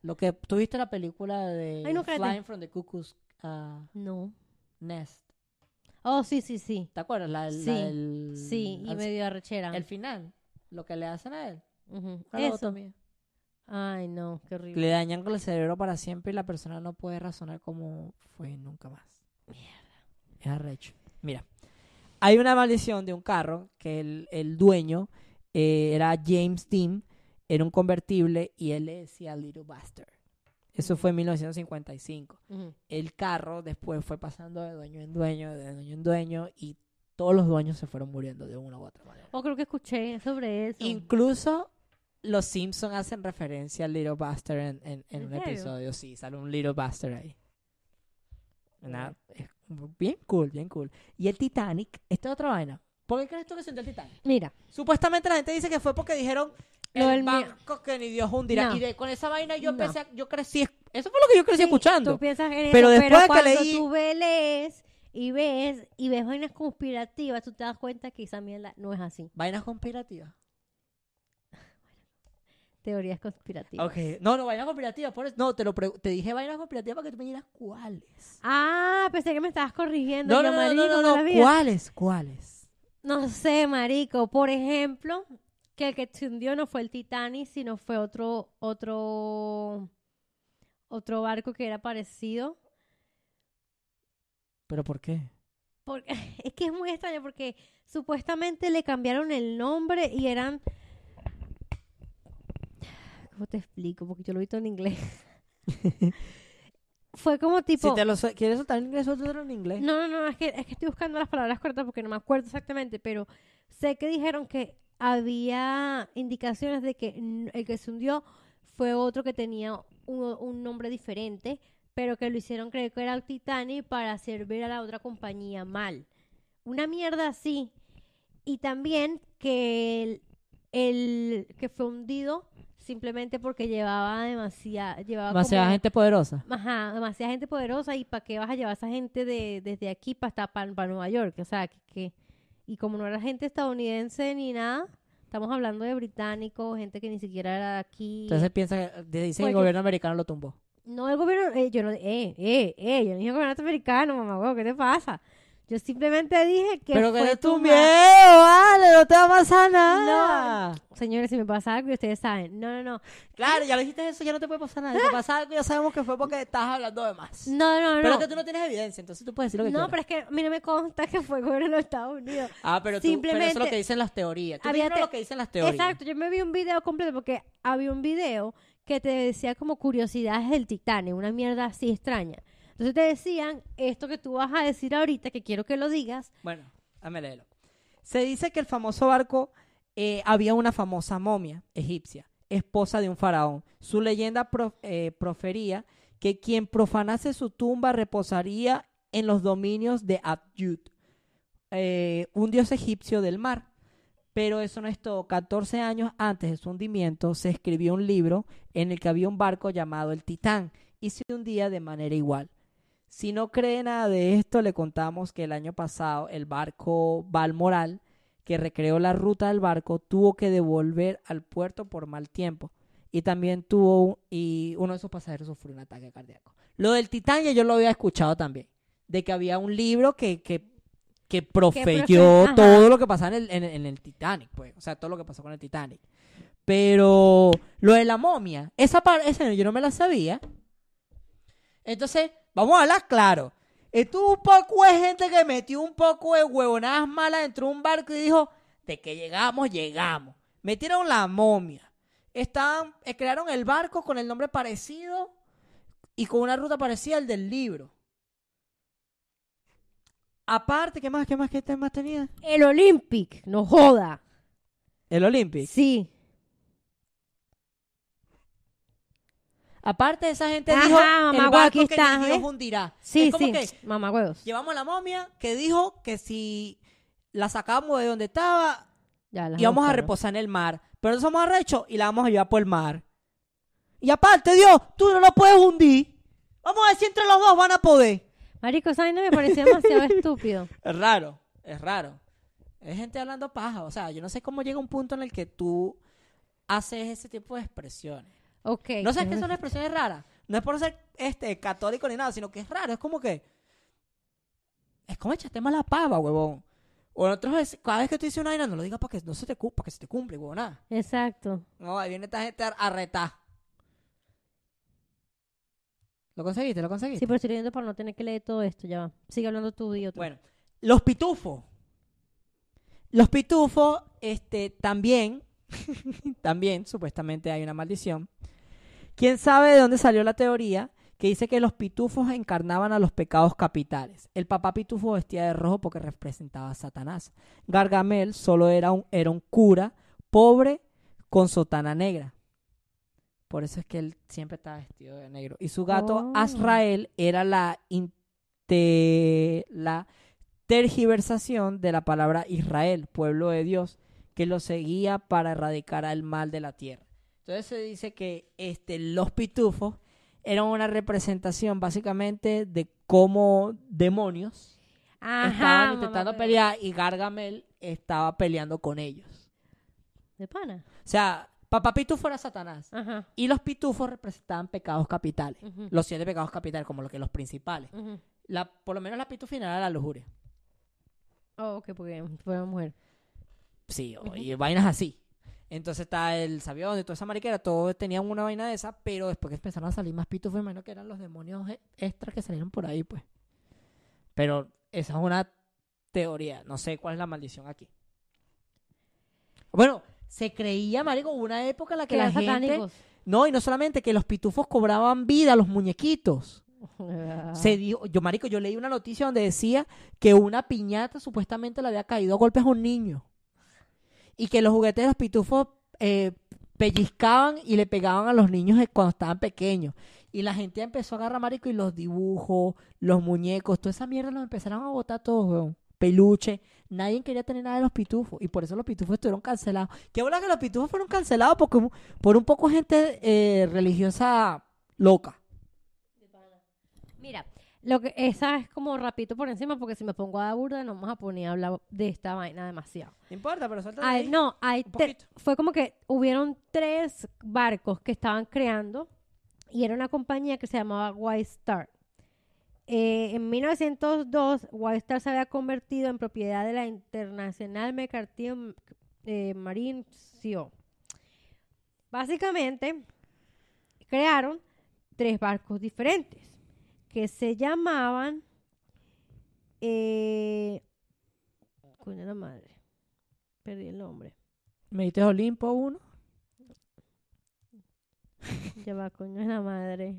Lo que tuviste la película de Ay, no, cállate. Flying from the Cuckoo's No. Nest. Oh, sí, sí, sí. ¿Te acuerdas? La, la- Sí, el, Sí, y al- medio arrechera. el final. Lo que le hacen a él. Eso. Ay, no, qué horrible. Le dañan con el cerebro para siempre y la persona no puede razonar como fue nunca más. Mierda. Es arrecho. Mira, hay una maldición de un carro que el, el dueño eh, era James Dean, era un convertible y él le decía Little Bastard. Eso fue en 1955. Ujú. El carro después fue pasando de dueño en dueño, de dueño en dueño y todos los dueños se fueron muriendo de una u otra manera. Oh, creo que escuché sobre eso. Incluso los Simpsons hacen referencia al Little Bastard en, en- en ¿En un serio? episodio. Sí, sale un Little Bastard ahí. Una- es bien cool, bien cool. Y el Titanic, esta es otra vaina. ¿Por qué crees tú que se hundió el Titanic? Mira, Supuestamente la gente dice que fue porque dijeron Lo el del banco que ni Dios hundirá. No. Y de, con esa vaina yo No. empecé, a- yo crecí, eso fue lo que yo crecí sí, escuchando. Tú piensas en Pero eso, después de que cuando leí- tú ve- lees y ves y ves vainas conspirativas, tú te das cuenta que esa mierda no es así. Vainas conspirativas. Teorías conspirativas. Ok, no, no, vainas conspirativas. Por eso, no, te, lo te dije vainas conspirativas para que tú me digas cuáles. Ah, pensé que me estabas corrigiendo. No, no, no, no, marico, no, no, mala vida. ¿cuáles? ¿Cuáles? No sé, marico. Por ejemplo, que el que se hundió no fue el Titanic, sino fue otro, otro, otro barco que era parecido. ¿Pero por qué? Porque, es que es muy extraño porque supuestamente le cambiaron el nombre y eran... ¿Cómo te explico? Porque yo lo he visto en inglés. Fue como tipo... Si te lo quieres soltar en inglés, suéltalo en inglés. No, no, no, es que, es que estoy buscando las palabras correctas porque no me acuerdo exactamente, pero sé que dijeron que había indicaciones de que el que se hundió fue otro que tenía un, un nombre diferente, pero que lo hicieron creer que era el Titanic para hacer ver a la otra compañía mal. Una mierda así. Y también que el, el que fue hundido simplemente porque llevaba demasiada llevaba Demasiada como- gente poderosa. Ajá, demasiada gente poderosa y para qué vas a llevar a esa gente de, desde aquí para para Nueva York, o sea, que, que- y como no era gente estadounidense ni nada, estamos hablando de británicos, gente que ni siquiera era de aquí. Entonces piensa que dice que Pues el yo- gobierno americano lo tumbó. no el gobierno, eh, yo no, eh, eh, eh, yo no dije gobierno americano, mamá, ¿qué te pasa? Yo simplemente dije que Pero fue tu miedo, vale, no te va a pasar nada. Señores, si me pasa algo, ustedes saben. No, no, no. Claro, ya lo dijiste eso, ya no te puede pasar nada. Si te pasa algo, ya sabemos que fue porque estás hablando de más. No, no, no. Pero es que tú no tienes evidencia, entonces tú puedes decir lo que no, quieras. pero es que a mí no me consta que fue gobierno de los Estados Unidos. Ah, pero, tú, pero eso es Simplemente- lo que dicen las teorías. Tú Había te- lo que dicen las teorías. Exacto, yo me vi un video completo porque había un video que te decía como curiosidades del Titanic, una mierda así extraña. Entonces te decían esto que tú vas a decir ahorita, que quiero que lo digas. Bueno, dame léelo. Se dice que el famoso barco eh, había una famosa momia egipcia, esposa de un faraón. Su leyenda eh, profería que quien profanase su tumba reposaría en los dominios de Abyut, eh, un dios egipcio del mar. Pero eso no es todo. 14 años antes de su hundimiento se escribió un libro en el que había un barco llamado el Titán y se hundía de manera igual. Si no cree nada de esto, le contamos que el año pasado el barco Balmoral, que recreó la ruta del barco, tuvo que devolver al puerto por mal tiempo. Y también tuvo, un- y uno de sus pasajeros sufrió un ataque cardíaco. Lo del Titán ya yo lo había escuchado también, de que había un libro que, que, que profeyó todo lo que pasaba en el, en, el- en el Titanic, pues, o sea, todo lo que pasó con el Titanic. Pero lo de la momia, esa parte, esa yo no me la sabía. Entonces, vamos a hablar claro. Estuvo un poco de gente que metió un poco de huevonadas malas dentro de un barco y dijo, de que llegamos, llegamos. Metieron la momia. Estaban, eh, crearon el barco con el nombre parecido y con una ruta parecida al del libro. Aparte, ¿qué más, qué más, qué temas tenía? El Olympic, no joda. El Olympic. Sí. Aparte de esa gente Ajá, dijo, mamá, el aquí barco que está, ni Dios ¿eh? hundirá. Sí, es como sí. que Mamá huevos. llevamos la momia que dijo que si la sacamos de donde estaba, Ya, las íbamos a reposar en el mar. Pero no somos arrechos y la vamos a llevar por el mar. Y aparte, Dios, tú no lo puedes hundir. Vamos a ver si entre los dos van a poder. Marico, esa vaina me pareció demasiado estúpido. Es raro, es raro. Es gente hablando paja. O sea, yo no sé cómo llega un punto en el que tú haces ese tipo de expresiones. Ok. No sé qué son expresiones raras. No es por ser este católico ni nada, sino que es raro. Es como que. Es como echaste mala pava, huevón. O nosotros, es- cada vez que tú dices una vaina, no lo digas para que no se te cumpla, para que se te cumple, huevón. Nada. Exacto. No, ahí viene esta gente a, a retar. ¿Lo conseguiste? ¿Lo conseguiste? Sí, pero estoy leyendo para no tener que leer todo esto, ya va. Sigue hablando tú y otro. Bueno, los pitufos. Los pitufos, este, también, también, supuestamente hay una maldición. ¿Quién sabe de dónde salió la teoría que dice que los pitufos encarnaban a los pecados capitales? El papá pitufo vestía de rojo porque representaba a Satanás. Gargamel solo era un, era un cura pobre con sotana negra. Por eso es que él siempre estaba vestido de negro. Y su gato Oh. Azrael era la, inte- la tergiversación de la palabra Israel, pueblo de Dios, que lo seguía para erradicar al mal de la tierra. Entonces se dice que este, los pitufos eran una representación básicamente de cómo demonios estaban intentando mamá, pelear y Gargamel estaba peleando con ellos. De pana. O sea, papá pitufo era Satanás. Ajá. Y los pitufos representaban pecados capitales. Los siete pecados capitales, como lo que los principales. La, por lo menos la pitufina era la lujuria. Oh, ok, porque fue una mujer. Sí, y vainas así. Entonces está el sabión y toda esa mariquera, todos tenían una vaina de esa, pero después que empezaron a salir más pitufos, imagino que eran los demonios e- extras que salieron por ahí, pues. Pero esa es una teoría, no sé cuál es la maldición aquí. Bueno, se creía, marico, una época en la que Que la gente... satánicos. No, y no solamente que los pitufos cobraban vida a los muñequitos. Se dijo, yo marico, yo leí una noticia donde decía que una piñata supuestamente le había caído a golpes a un niño. Y que los juguetes de los pitufos eh, pellizcaban y le pegaban a los niños cuando estaban pequeños. Y la gente empezó a agarrar, marico, y los dibujos, los muñecos, toda esa mierda los empezaron a botar todos, weón. Peluche. Nadie quería tener nada de los pitufos. Y por eso los pitufos estuvieron cancelados. Qué bola que los pitufos fueron cancelados porque por un poco gente eh, religiosa loca. Mira, lo que esa es como rapidito por encima porque si me pongo a dar burda no vamos a poner a hablar de esta vaina demasiado. No importa, pero suelta Ay, no, hay te- fue como que hubieron tres barcos que estaban creando y era una compañía que se llamaba White Star. Eh, en 1902, White Star se había convertido en propiedad de la International Mercantile eh, Marine CO. Básicamente, crearon tres barcos diferentes que se llamaban... Eh, coño de la madre. Perdí el nombre. ¿Me diste Olimpo uno? Ya va, coño de la madre.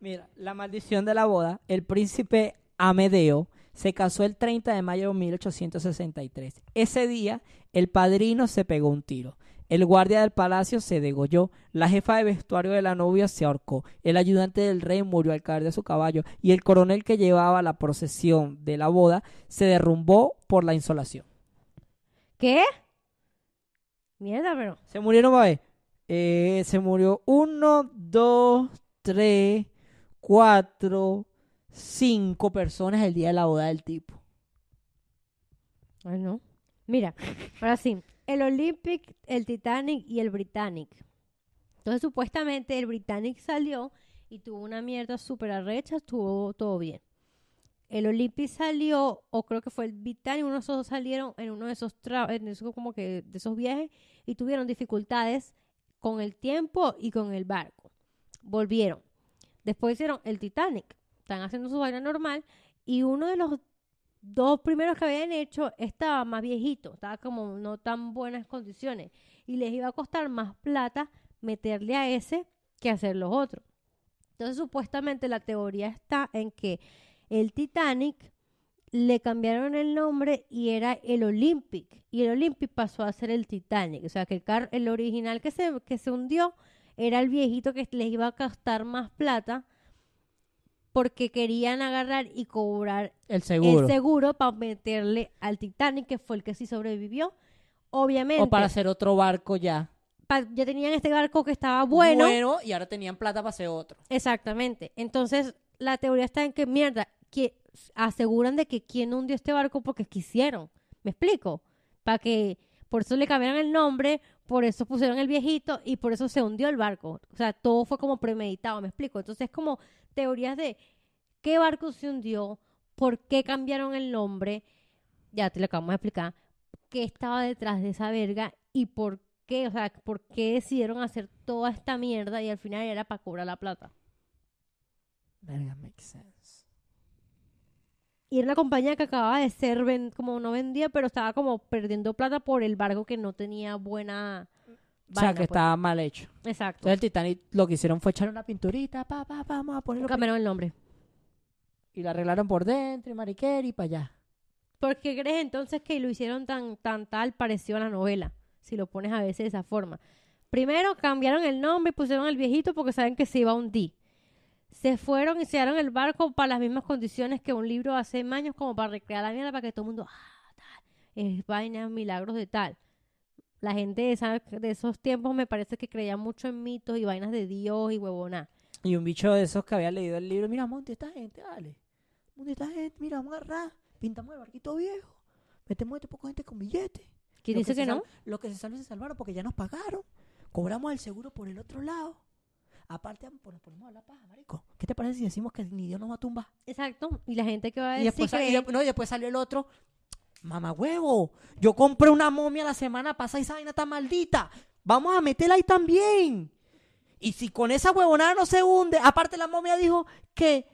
Mira, la maldición de la boda. El príncipe Amedeo se casó el 30 de mayo de 1863. Ese día, el padrino se pegó un tiro. El guardia del palacio se degolló. La jefa de vestuario de la novia se ahorcó. El ayudante del rey murió al caer de su caballo. Y el coronel que llevaba la procesión de la boda se derrumbó por la insolación. ¿Qué? Mierda, pero. Se murieron, ver. Eh, se murió uno, dos, tres, cuatro, cinco personas el día de la boda del tipo. Ay, no. Mira, ahora sí. El Olympic, el Titanic y el Britannic. Entonces, supuestamente, el Britannic salió y tuvo una mierda súper arrecha, estuvo todo bien. El Olympic salió, o creo que fue el Britannic, uno de esos dos salieron en uno de esos, en esos como que de esos viajes y tuvieron dificultades con el tiempo y con el barco. Volvieron. Después hicieron el Titanic. Están haciendo su vaina normal y uno de los dos primeros que habían hecho estaba más viejito, estaba como no tan buenas condiciones y les iba a costar más plata meterle a ese que hacer los otros. Entonces supuestamente la teoría está en que el Titanic le cambiaron el nombre y era el Olympic y el Olympic pasó a ser el Titanic, o sea que el, car- el original que se, que se hundió era el viejito que les iba a costar más plata porque querían agarrar y cobrar El seguro. el seguro para meterle al Titanic, que fue el que sí sobrevivió. Obviamente, o para hacer otro barco ya. pa- ya tenían este barco que estaba bueno. y ahora tenían plata para hacer otro. Exactamente. Entonces, la teoría está en que, mierda, que aseguran de que quién hundió este barco porque quisieron. ¿Me explico? Para que, por eso le cambiaron el nombre, por eso pusieron el viejito y por eso se hundió el barco. O sea, todo fue como premeditado, ¿me explico? Entonces, es como teorías de qué barco se hundió, por qué cambiaron el nombre, ya te lo acabamos de explicar, qué estaba detrás de esa verga y por qué, o sea, por qué decidieron hacer toda esta mierda y al final era para cobrar la plata. Verga, makes sense. Y era una compañía que acababa de ser, ven- como no vendía, pero estaba como perdiendo plata por el barco que no tenía buena... o sea, que pues. estaba mal hecho. Exacto. Entonces el Titanic lo que hicieron fue echar una pinturita, pa, pa, pa, vamos a ponerlo. Cambiaron el nombre. Y la arreglaron por dentro y mariquera y para allá. ¿Por qué crees entonces que lo hicieron tan, tan tal parecido a la novela? Si lo pones a veces de esa forma. Primero cambiaron el nombre y pusieron el viejito porque saben que se iba a hundir. Se fueron y se dieron el barco para las mismas condiciones que un libro hace años, como para recrear la mierda, para que todo el mundo, ah, tal, es vainas, milagros de tal. La gente de, esa- de esos tiempos me parece que creía mucho en mitos y vainas de Dios y huevona. Y un bicho de esos que había leído el libro, mira, monte esta gente, dale. Monte esta gente, mira, vamos a agarrar, pintamos el barquito viejo, metemos este poco gente con billetes. ¿Quién dice que no? Los que se salven se salvaron porque ya nos pagaron. Cobramos el seguro por el otro lado. Aparte, pues, nos ponemos a la paja, marico. ¿Qué te parece si decimos que ni Dios nos va a tumbar? Exacto. Y la gente que va a Y decir después, y cree- de- no, y después salió el otro. Mamá huevo, yo compré una momia la semana pasada y esa vaina está maldita. Vamos a meterla ahí también. Y si con esa huevonada no se hunde, aparte la momia dijo que,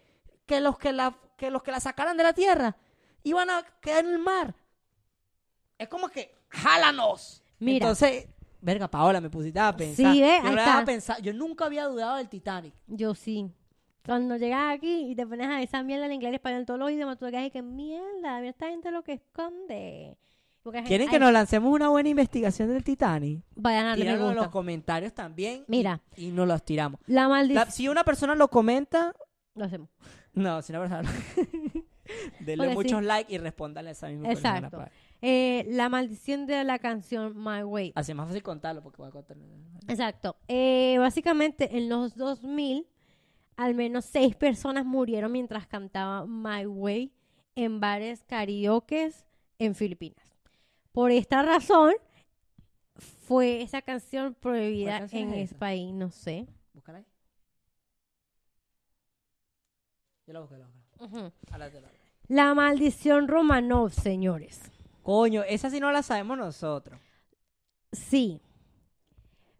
que, los, que, la, que los que la sacaran de la tierra iban a quedar en el mar. Es como que, jálanos. Mira. Entonces, verga, Paola, me pusiste a pensar. Sí, ¿eh? Yo, Ahí a pensar. nunca había dudado del Titanic. Yo sí. Cuando llegas aquí y te pones a esa mierda en inglés, español, todos los idiomas, tú te quedas y que mierda, mira esta gente lo que esconde. Porque hay- ¿Quieren que nos lancemos una buena investigación del Titanic? Vayan a darle me Tíranos en los gusta. comentarios también. y- Mira. Y, nos los tiramos. La maldición... Si una persona lo comenta, Lo hacemos. no, si una persona lo... Denle Porque muchos likes y respóndanle esa misma persona, Exacto. pa- Eh, la maldición de la canción My Way. Así es más fácil contarlo porque voy a contar. Exacto. Eh, básicamente, en los 2000, al menos seis personas murieron mientras cantaba My Way en bares karaokes en Filipinas. Por esta razón, fue esa canción prohibida canción en es ese país, no sé. Búscala ahí. Yo la busqué, la busqué. Ujú. Háblate, háblate. La maldición Romanov, señores. Coño, esa sí no la sabemos nosotros. Sí.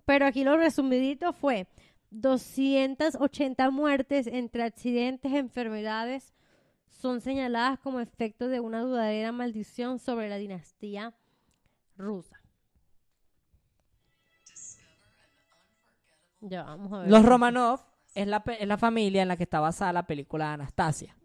Pero aquí lo resumidito fue 280 muertes entre accidentes enfermedades son señaladas como efecto de una duradera maldición sobre la dinastía rusa. Ya, vamos a ver. Los Romanov es la, es la familia en la que está basada la película de Anastasia.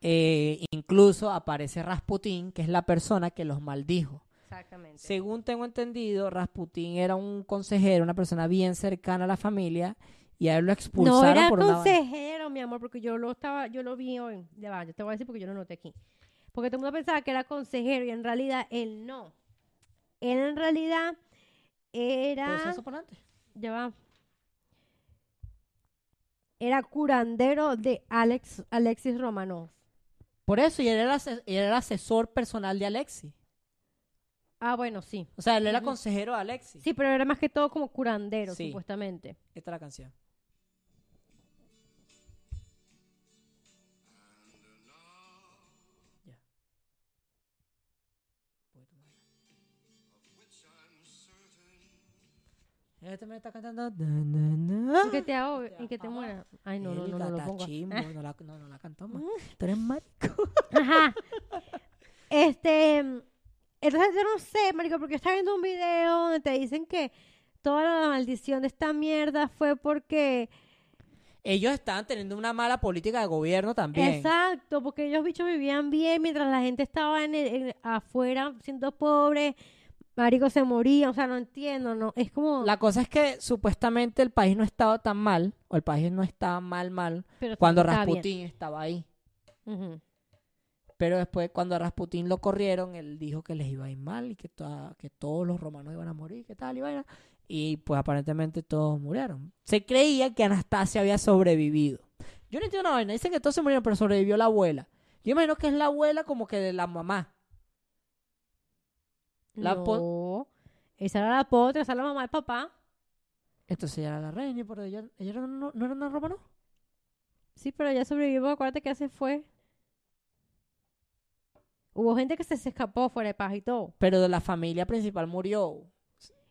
Eh, incluso aparece Rasputín, que es la persona que los maldijo. Exactamente. Según tengo entendido, Rasputín era un consejero, una persona bien cercana a la familia, y a él lo No expulsaron era por una... consejero, mi amor, porque yo lo estaba, yo lo vi hoy. Ya va, yo te voy a decir porque yo lo noté aquí. Porque todo el mundo pensaba que era consejero y en realidad él no. Él en realidad era. ¿Puedo eso por antes? Ya va. Era curandero de Alex, Alexis Romanov. Por eso, y él era, él era asesor personal de Alexi. Ah, bueno, sí. O sea, él era consejero de Alexi. Sí, pero era más que todo como curandero, Sí. supuestamente. Esta es la canción. Este me está cantando. ¿En que te hago? ¿En que te Ajá. muera? Ay, no, no, no, no lo pongo. Ah, no, la, no, no la cantó más. Tú eres marico. Ajá. Este. Entonces, yo no sé, marico, porque estaba viendo un video donde te dicen que toda la maldición de esta mierda fue porque. Ellos estaban teniendo una mala política de gobierno también. Exacto, porque ellos bichos vivían bien mientras la gente estaba en el- en- afuera siendo pobre. Marico se moría, o sea, no entiendo, no. Es como. La cosa es que supuestamente el país no estaba tan mal, o el país no estaba mal, mal, pero cuando bien. Rasputín estaba ahí. Pero después, cuando a Rasputín lo corrieron, él dijo que les iba a ir mal y que, que todos los romanos iban a morir, que tal y vaina. Y pues aparentemente todos murieron. Se creía que Anastasia había sobrevivido. Yo no entiendo una vaina. Dicen que todos se murieron, pero sobrevivió la abuela. Yo imagino que es la abuela como que de la mamá. La no, esa era la potra, esa era la mamá del papá. Entonces ella era la reina, pero ella, ella era- no, no era una romana. Sí, pero ella sobrevivió, acuérdate que se fue. Hubo gente que se, se escapó fuera de paz y todo. Pero de la familia principal murió.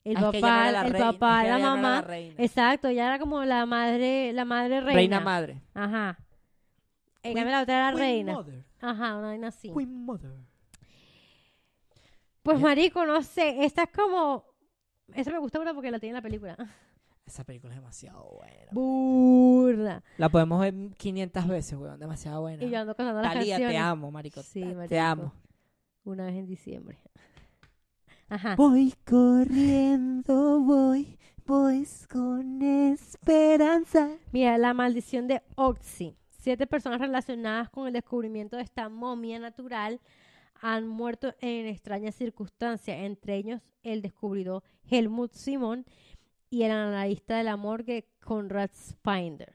El Ah, es no papá, la el reina, papá, la no mamá. la reina. Exacto, ella era como la madre, la madre reina. Reina madre. Ajá. En cambio la otra era Queen reina. Mother. Ajá, una vaina así. Queen Mother. Pues marico, no sé, esta es como... Esa me gusta porque la tiene en la película. Esa película es demasiado buena. Burda. La podemos ver 500 veces, weón. Demasiado buena. Y yo ando cantando las Talía, canciones. te amo, marico. Sí, marico. te amo. Una vez en diciembre. Ajá. Voy corriendo, voy, voy con esperanza. Mira, la maldición de Oxy. Siete personas relacionadas con el descubrimiento de esta momia natural han muerto en extrañas circunstancias, entre ellos el descubridor Helmut Simon y el analista de la morgue Conrad Spinder.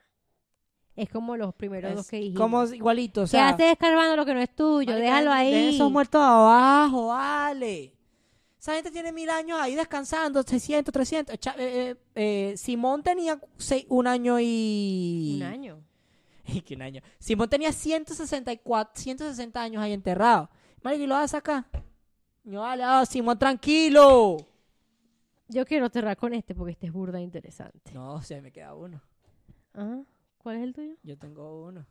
Es como los primeros dos que dijimos. como igualito, o ¿Qué sea. haces escarbando lo que no es tuyo? Déjalo dejen ahí. esos muertos abajo, vale. Esa gente tiene mil años ahí descansando, 600, 300. Cha- eh, eh, eh, Simón tenía seis- un año y... Un año. ¿Y qué un año? Simón tenía 164, 160 años ahí enterrado. Marico, ¿y lo vas a sacar? No, vale, ah, Simón, tranquilo. Yo quiero cerrar con este porque este es burda interesante. No, o sea, me queda uno. Ajá. ¿Cuál es el tuyo? Yo tengo uno.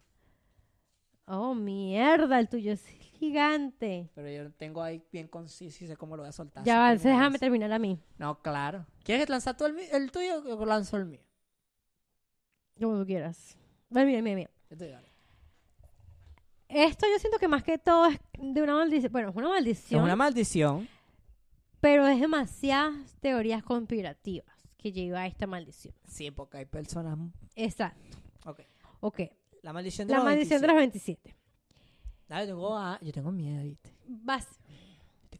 Oh, mierda, el tuyo es gigante. Pero yo tengo ahí bien conciso y sé cómo lo voy a soltar. Ya va, déjame terminar a mí. No, claro. ¿Quieres lanzar tú el, tuyo o lanzo el mío? Como tú quieras. Ven, mira, mira, mira. Yo te digo. Esto yo siento que más que todo es de una maldición. Bueno, es una Es maldición, una maldición. pero es demasiadas teorías conspirativas que lleva a esta maldición. Sí, porque hay personas... Exacto. Ok. Ok. La maldición de La los maldición de 27. los 27. Ah, yo tengo, yo tengo miedo, ¿viste?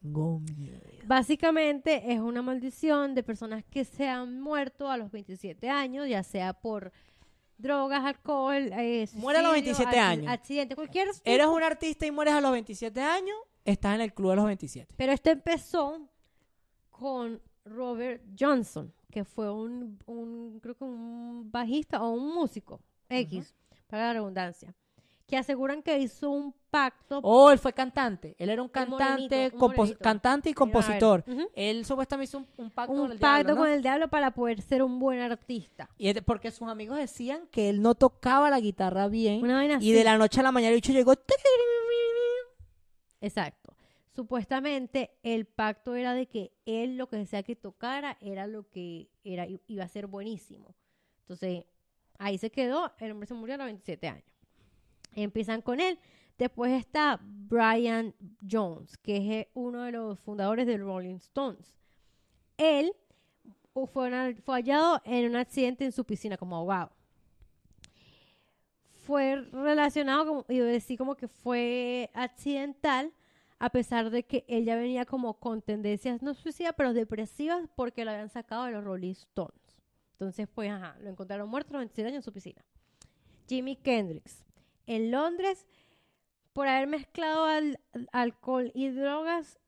Tengo miedo. básicamente es una maldición de personas que se han muerto a los 27 años, ya sea por drogas, alcohol, eh, Muere a los suicidio, 27 acci- años. accidente, cualquier Eres un artista y mueres a los 27 años, estás en el club de los 27. Pero esto empezó con Robert Johnson, que fue un, un creo que un bajista o un músico X, para la redundancia, que aseguran que hizo un pacto. Oh, él fue cantante. Él era un Un cantante, morenito, un cantante y compositor. Él supuestamente hizo un, un pacto con el pacto diablo, ¿no? con el diablo para poder ser un buen artista. Y es de- porque sus amigos decían que él no tocaba la guitarra bien. Una vaina Y así. de la noche a la mañana el bicho llegó. Exacto. Supuestamente el pacto era de que él lo que sea que tocara era lo que era iba a ser buenísimo. Entonces, ahí se quedó, el hombre se murió a los 27 años. Empiezan con él. Después está Brian Jones, que es eh, uno de los fundadores de Rolling Stones. Él fue, hallado en un accidente en su piscina como ahogado. Fue relacionado, como, iba a decir como que fue accidental, a pesar de que él ya venía como con tendencias no suicidas, pero depresivas, porque lo habían sacado de los Rolling Stones. Entonces, pues, ajá, lo encontraron muerto a los 27 años en su piscina. Jimi Kendricks, en Londres, por haber mezclado al- al- alcohol y drogas,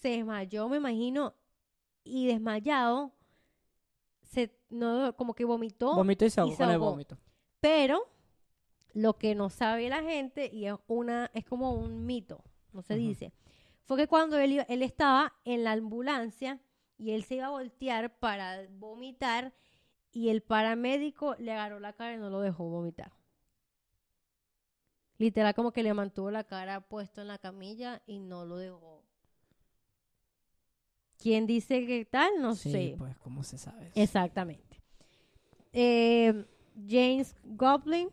se desmayó, me imagino, y desmayado, se, no, como que vomitó, Vomito y se ahogó con el vómito. pero lo que no sabe la gente, y es, una, es como un mito, no se dice, fue que cuando él estaba en la ambulancia y él se iba a voltear para vomitar y el paramédico le agarró la cara y no lo dejó vomitar. Literal como que le mantuvo la cara puesto en la camilla y no lo dejó. ¿Quién dice que tal? No sí, sé. pues, ¿cómo se sabe? eso? Exactamente. Eh, James Goblin,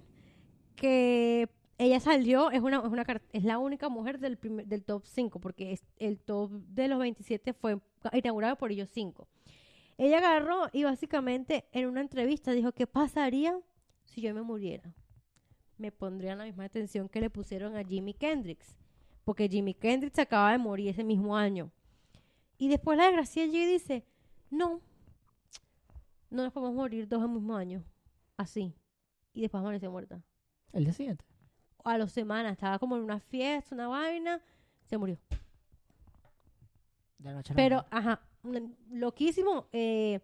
que ella salió, es una, es una es la única mujer del, primer- del top 5, porque es- el top de los 27 fue inaugurado por ellos 5. Ella agarró y básicamente en una entrevista dijo, ¿qué pasaría si yo me muriera? Me pondrían la misma atención que le pusieron a Jimi Kendricks, porque Jimi Kendricks acaba de morir ese mismo año. Y después la desgracia allí dice, no, no nos podemos morir dos al mismo año. Así. Y después amaneció muerta. El día siguiente. A las semanas estaba como en una fiesta, una vaina, se murió. De noche Pero, ajá, loquísimo. eh,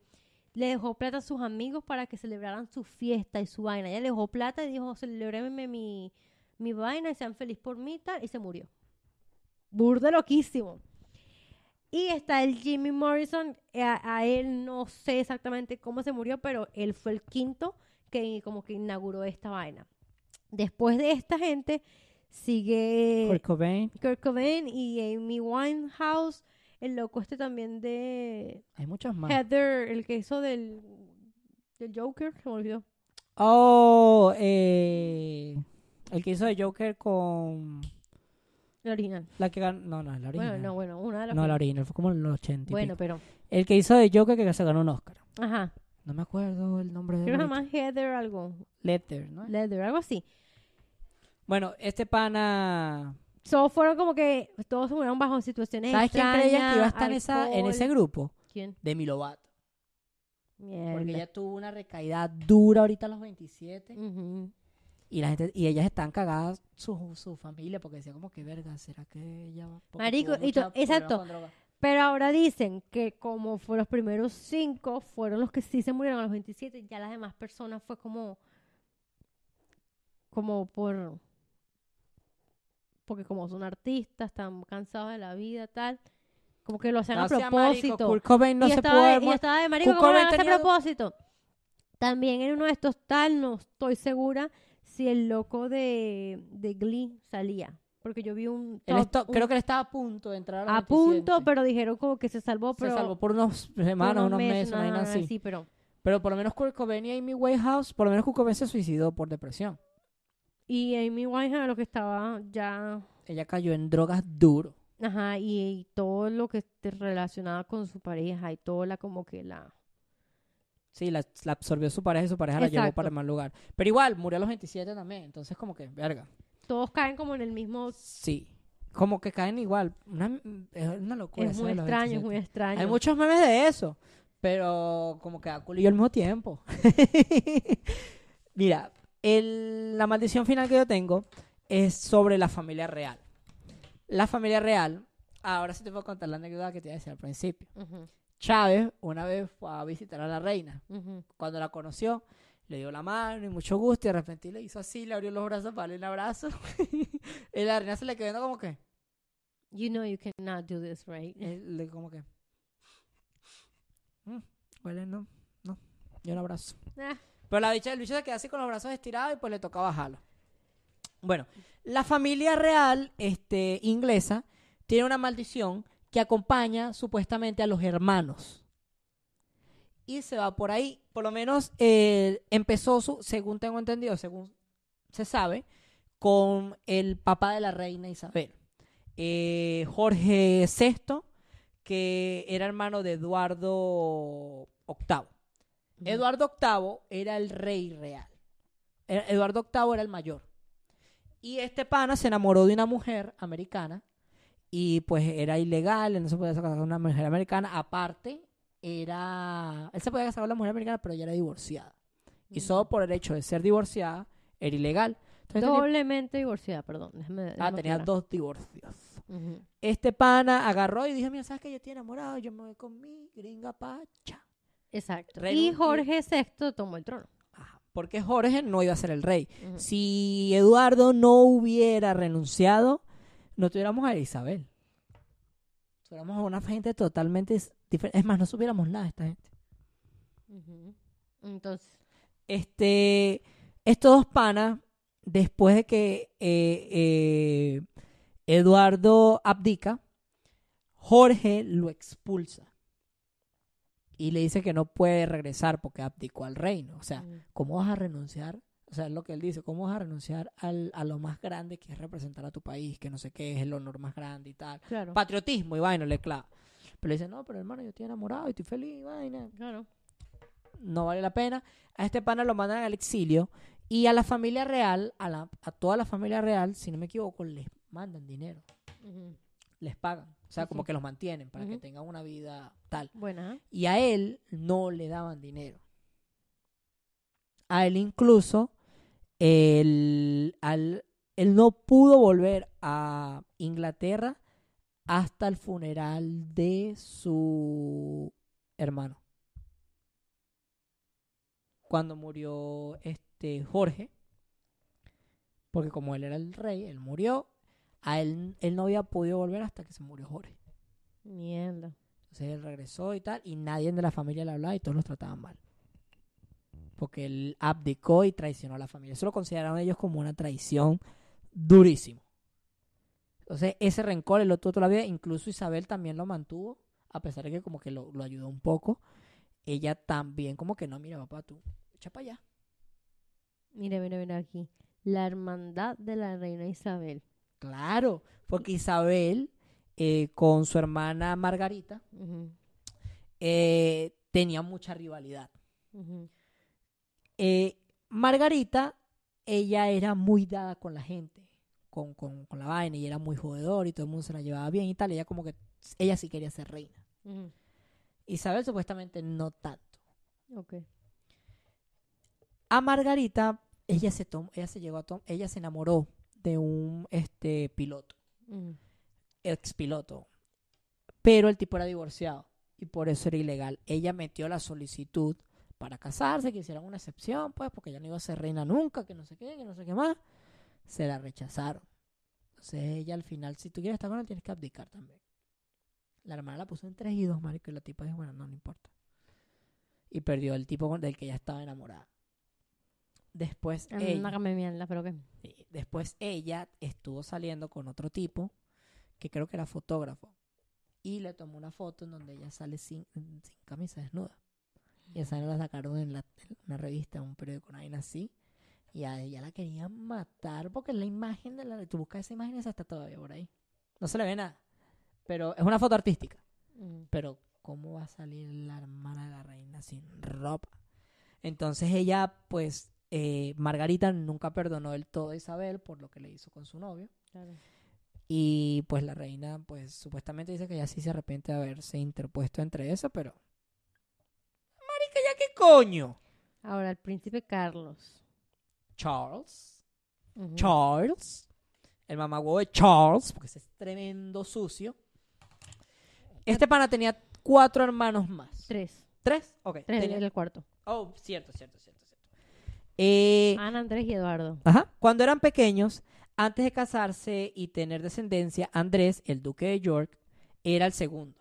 le dejó plata a sus amigos para que celebraran su fiesta y su vaina. Ella le dejó plata y dijo, celebréme mi, mi vaina y sean feliz por mí y tal. Y se murió. Burda loquísimo. Y está el Jimmy Morrison. eh, A, a él no sé exactamente cómo se murió, pero él fue el quinto que como que inauguró esta vaina. Después de esta gente sigue Kurt Cobain. Kurt Cobain y Amy Winehouse. El loco este también de Hay muchos más. Heather, el que hizo del, del Joker, se me olvidó. Oh, eh, el que hizo de Joker con El original. la que ganó. No, no, la original. Bueno, no, bueno, una de las. no, la original fue como en los 80. y Bueno, pico. pero. El que hizo de Joker que se ganó un Oscar. Ajá. No me acuerdo el nombre de Creo él. llama Heather algo. Letter, ¿no? Leather, algo así. Bueno, este pana. So, fueron como que todos se murieron bajo situaciones ¿Sabes quién creían que iba a estar en, esa, en ese grupo? ¿Quién? Demi Lovato. Porque Mierda. ella tuvo una recaída dura ahorita a los 27. Ujú. Y la gente y ellas están cagadas su, su familia porque decía como que verga, ¿será que ella va porque Marico, y to- exacto. Pero ahora dicen que como fue los primeros cinco fueron los que sí se murieron a los 27, ya las demás personas fue como como por porque como son artistas, están cansados de la vida tal, como que lo hacen a No marico, propósito. Kurt Cobain no y, se estaba pudo y estaba de marico, Kurt ¿cómo lo a propósito? También en uno de estos tal, no estoy segura si el loco de, de Glee salía. Porque yo vi un, Él top- esto- un- creo que él estaba a punto de entrar a, a 27. punto, pero dijeron como que se salvó, se pero salvó por unos semanas, unos meses, una así. sí, pero Pero por lo menos Kurt Cobain y Amy Winehouse, por lo menos Kurt Cobain se suicidó por depresión. Y Amy Winehouse lo que estaba ya... Ella cayó en drogas duro. Ajá, y, y todo lo que relacionaba con su pareja y todo la como que la... Sí, la, la absorbió su pareja y su pareja la llevó para el mal lugar. Pero igual, murió a los 27 también. Entonces, como que, verga. Todos caen como en el mismo... Sí. Como que caen igual. Una, es una locura. Es muy extraño, es 27. muy extraño. Hay muchos memes de eso. Pero como que a culillo al mismo tiempo. Mira, el- la maldición final que yo tengo es sobre la familia real. La familia real, ahora sí te puedo contar la anécdota que te iba a decir al principio. Chávez una vez fue a visitar a la reina. ujú. Cuando la conoció, le dio la mano y mucho gusto y de repente le hizo así, le abrió los brazos para darle un abrazo. y la reina se le quedó como que, You know you cannot do this, right? eh, le como que, "Mm, huele, no, no, yo un abrazo. Ah, Pero la bicha, el bicho se queda así con los brazos estirados y pues le toca bajarlo. Bueno, la familia real este, inglesa tiene una maldición que acompaña supuestamente a los hermanos. Y se va por ahí. Por lo menos eh, empezó, su, según tengo entendido, según se sabe, con el papá de la reina Isabel. Eh, Jorge VI, que era hermano de Eduardo VIII. Eduardo VIII era el rey real. E- Eduardo VIII era el mayor. Y este pana se enamoró de una mujer americana y pues era ilegal, él no se podía casar con una mujer americana. Aparte, era... Él se podía casar con la mujer americana, pero ella era divorciada. Y solo por el hecho de ser divorciada, era ilegal. Entonces, Doblemente divorciada, perdón. Déjame, ah, déjame tenía aclarar. dos divorcios. Ujú. Este pana agarró y dijo, mira, ¿sabes que yo estoy enamorado? Yo me voy con mi gringa pacha. Exacto. Y Jorge VI tomó el trono. Ajá, Porque Jorge no iba a ser el rey. Si Eduardo no hubiera renunciado, no tuviéramos a Isabel. Tuviéramos a una gente totalmente diferente. Es más, no supiéramos nada de esta gente. Entonces, Este, estos dos panas, después de que eh, eh, Eduardo abdica, Jorge lo expulsa. Y le dice que no puede regresar porque abdicó al reino. O sea, mm, ¿cómo vas a renunciar? O sea, es lo que él dice, ¿cómo vas a renunciar al, a lo más grande que es representar a tu país, que no sé qué es el honor más grande y tal? claro. Patriotismo y vaina, le clava. Pero le dice, no, pero hermano, yo estoy enamorado y estoy feliz y vaina. Claro. No vale la pena. A este pana lo mandan al exilio y a la familia real, a, la, a toda la familia real, si no me equivoco, les mandan dinero, Ujú. Les pagan. O sea, como que los mantienen para que tengan una vida tal. Buena. Y a él no le daban dinero. A él incluso, él, al- él no pudo volver a Inglaterra hasta el funeral de su hermano. Cuando murió este Jorge, porque como él era el rey, él murió, a él, él no había podido volver hasta que se murió Jorge. Mierda. Entonces él regresó y tal, y nadie de la familia le hablaba y todos los trataban mal. Porque él abdicó y traicionó a la familia. Eso lo consideraron ellos como una traición durísimo. Entonces ese rencor él lo tuvo toda la vida. Incluso Isabel también lo mantuvo, a pesar de que como que lo, lo ayudó un poco. Ella también como que no, mira papá, tú echa para allá. Mira, mira, mira aquí. La hermandad de la reina Isabel. Claro, porque Isabel eh, con su hermana Margarita eh, tenía mucha rivalidad. Eh, Margarita, ella era muy dada con la gente, con, con, con la vaina, y era muy jodedor y todo el mundo se la llevaba bien y tal. Ella como que, ella sí quería ser reina. Isabel supuestamente no tanto. Ok. A Margarita, ella se tomó, ella se llegó a tom- ella se enamoró de un este piloto, Ujú. ex piloto. Pero el tipo era divorciado y por eso era ilegal. Ella metió la solicitud para casarse, que hicieran una excepción, pues, porque ella no iba a ser reina nunca, que no sé qué, que no sé qué más. Se la rechazaron. Entonces ella al final, si tú quieres estar con él, tienes que abdicar también. La hermana la puso en 3 y 2, marico, y la tipa dijo, bueno, no, no importa. Y perdió el tipo con- del que ella estaba enamorada. Después ella, mierda, pero Después estuvo saliendo con otro tipo que creo que era fotógrafo y le tomó una foto en donde ella sale sin, sin camisa desnuda. Y esa la sacaron en, la, en una revista, en un periódico, una vaina así. Y a ella la querían matar porque la imagen de la... Tú buscas esa imagen y esa está todavía por ahí. No se le ve nada. Pero es una foto artística. Mm. Pero ¿cómo va a salir la hermana de la reina sin ropa? Entonces ella, pues, eh, Margarita nunca perdonó del todo a Isabel por lo que le hizo con su novio. Claro. Y pues la reina, pues, supuestamente dice que ella sí se arrepiente de haberse interpuesto entre eso, pero... Marica, ¿ya qué coño? Ahora, el príncipe Carlos. Charles. Ujú. Charles. El mamagüevo de Charles, porque ese es tremendo sucio. Este pana tenía cuatro hermanos más. Tres. ¿Tres? Ok. Tres tenía- en el cuarto. Oh, cierto, cierto, cierto. Eh, Ana, Andrés y Eduardo. Ajá. Cuando eran pequeños, antes de casarse y tener descendencia, Andrés, el duque de York, era el segundo.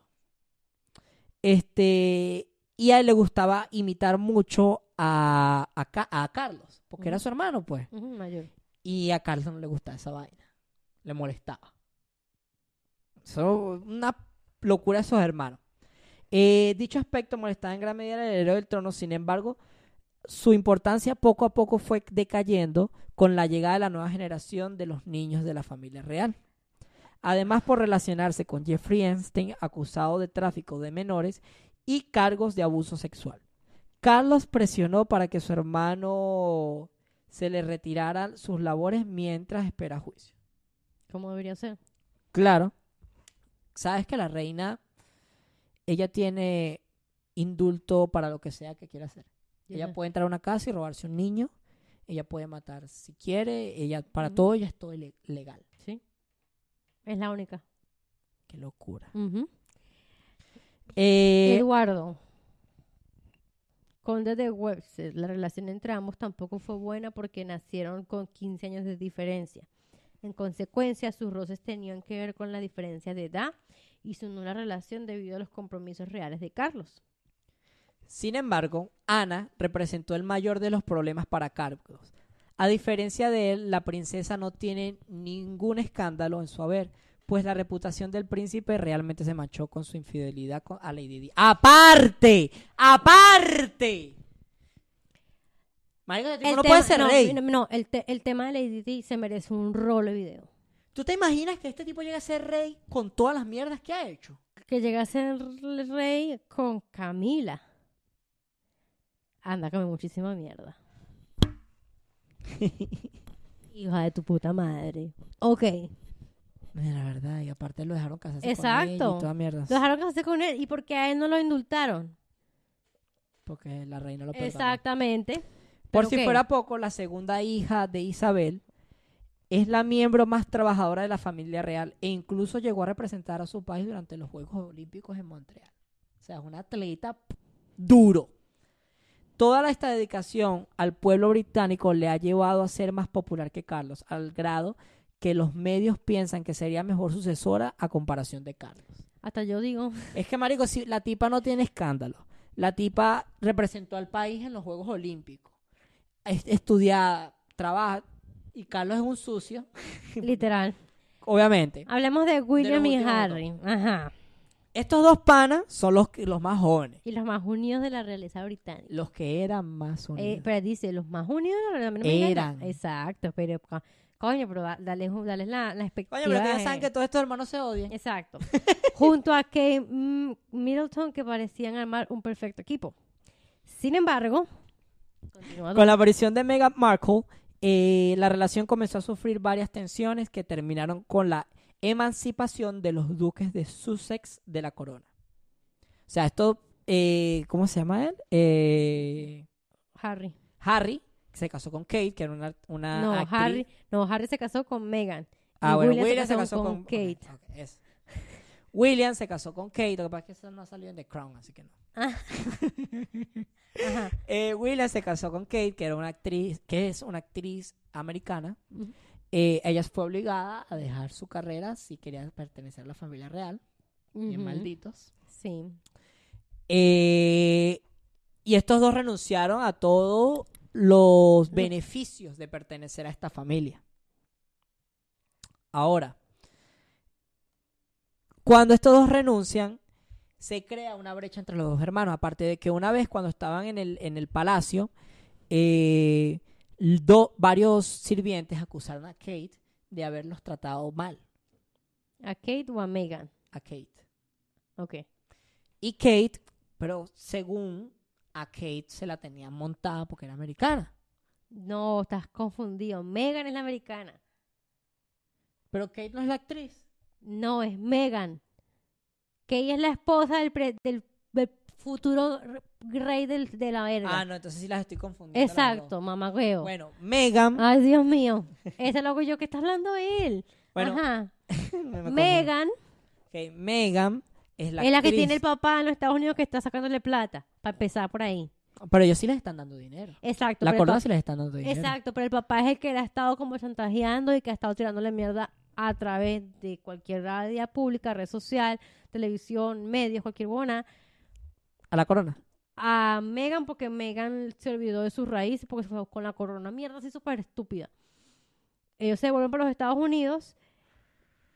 Este, y a él le gustaba imitar mucho a, a, Ca- a Carlos, porque era su hermano, pues. Mayor. Y a Carlos no le gustaba esa vaina. Le molestaba. Eso, una locura de esos hermanos. Eh, dicho aspecto molestaba en gran medida al heredero del trono, sin embargo, su importancia poco a poco fue decayendo con la llegada de la nueva generación de los niños de la familia real. Además, por relacionarse con Jeffrey Einstein, acusado de tráfico de menores y cargos de abuso sexual. Carlos presionó para que su hermano se le retiraran sus labores mientras espera juicio. ¿Cómo debería ser? Claro. Sabes que la reina, ella tiene indulto para lo que sea que quiera hacer. Ella puede entrar a una casa y robarse un niño. Ella puede matar si quiere. Ella, para todo ella es todo legal. Sí. Es la única. Qué locura. Eh, Eduardo. Conde de Webster. La relación entre ambos tampoco fue buena porque nacieron con 15 años de diferencia. En consecuencia, sus roces tenían que ver con la diferencia de edad y su nula relación debido a los compromisos reales de Carlos. Sin embargo, Ana representó el mayor de los problemas para Carlos. A diferencia de él, la princesa no tiene ningún escándalo en su haber, pues la reputación del príncipe realmente se manchó con su infidelidad con- a Lady Di. ¡Aparte! ¡Aparte! Marico, ese tipo no tema- puede ser no, rey. No, no, el, te- el tema de Lady Di se merece un rolo de video. ¿Tú te imaginas que este tipo llegue a ser rey con todas las mierdas que ha hecho? Que llega a ser el rey con Camila. Anda, come muchísima mierda. Hija de tu puta madre. Ok. Mira, la verdad, y aparte lo dejaron casarse con Exacto. ella y toda mierda. Lo dejaron casarse con él. ¿Y por qué a él no lo indultaron? Porque la reina lo perdonó. Exactamente. Por ¿Pero si qué? fuera poco, la segunda hija de Isabel es la miembro más trabajadora de la familia real e incluso llegó a representar a su país durante los Juegos Olímpicos en Montreal. O sea, es una atleta duro. Toda esta dedicación al pueblo británico le ha llevado a ser más popular que Carlos, al grado que los medios piensan que sería mejor sucesora a comparación de Carlos. Hasta yo digo. Es que, marico, si la tipa no tiene escándalo. La tipa representó al país en los Juegos Olímpicos. Es estudiada, trabaja. Y Carlos es un sucio, Literal. obviamente. Hablemos de William y Harry. Ajá. Estos dos panas son los, que- los más jóvenes. Y los más unidos de la realeza británica. Los que eran más Eh, unidos. pero dice, los más unidos de la realeza británica. Eran. Exacto, pero co- coño, pero da- dale, dale la, la expectativa. Coño, pero de- saben que todos estos hermanos se odian. Exacto. Junto a Kate mm, Middleton, que parecían armar un perfecto equipo. Sin embargo, continúa Con la aparición de Meghan Markle, eh, la relación comenzó a sufrir varias tensiones que terminaron con la emancipación de los duques de Sussex de la corona. O sea, esto, eh, ¿cómo se llama él? Eh, Harry. Harry se casó con Kate, que era una, una no, actriz. Harry, no, Harry se casó con Meghan. Ah, y bueno, William se William se casó casó con con, Kate. eso. William se casó con Kate, lo que pasa es que eso no ha salido en The Crown, así que no. Ajá. Eh, William se casó con Kate, que era una actriz, que es una actriz americana. Eh, ella fue obligada a dejar su carrera si quería pertenecer a la familia real. Bien malditos. Sí. Eh, y estos dos renunciaron a todos los beneficios de pertenecer a esta familia. Ahora, cuando estos dos renuncian, se crea una brecha entre los dos hermanos. Aparte de que una vez cuando estaban en el, en el palacio, eh, do- varios sirvientes acusaron a Kate de haberlos tratado mal, ¿A Kate o a Megan? a Kate. Ok. Y Kate, pero según a Kate se la tenían montada porque era americana. No, estás confundido. Megan es la americana. Pero Kate no es la actriz. No, es Megan. Ella es la esposa del, pre- del futuro re- rey del- de la verga. Ah, no, entonces sí las estoy confundiendo. Exacto, mamagüeo. Bueno, Megan. Ay, Dios mío. Ese loco yo que está hablando él. Bueno, Ajá. Megan Ok, Megan es la es la que tiene el papá en los Estados Unidos que está sacándole plata. Para empezar por ahí. Pero ellos sí les están dando dinero. Exacto. La pa- sí les están dando dinero. Exacto, pero el papá es el que la ha estado como chantajeando y que ha estado tirándole mierda a través de cualquier radio pública, red social, televisión, medios, cualquier buena, A la corona. a Megan porque Megan se olvidó de sus raíces porque se fue con la corona. Mierda así súper estúpida. Ellos se vuelven para los Estados Unidos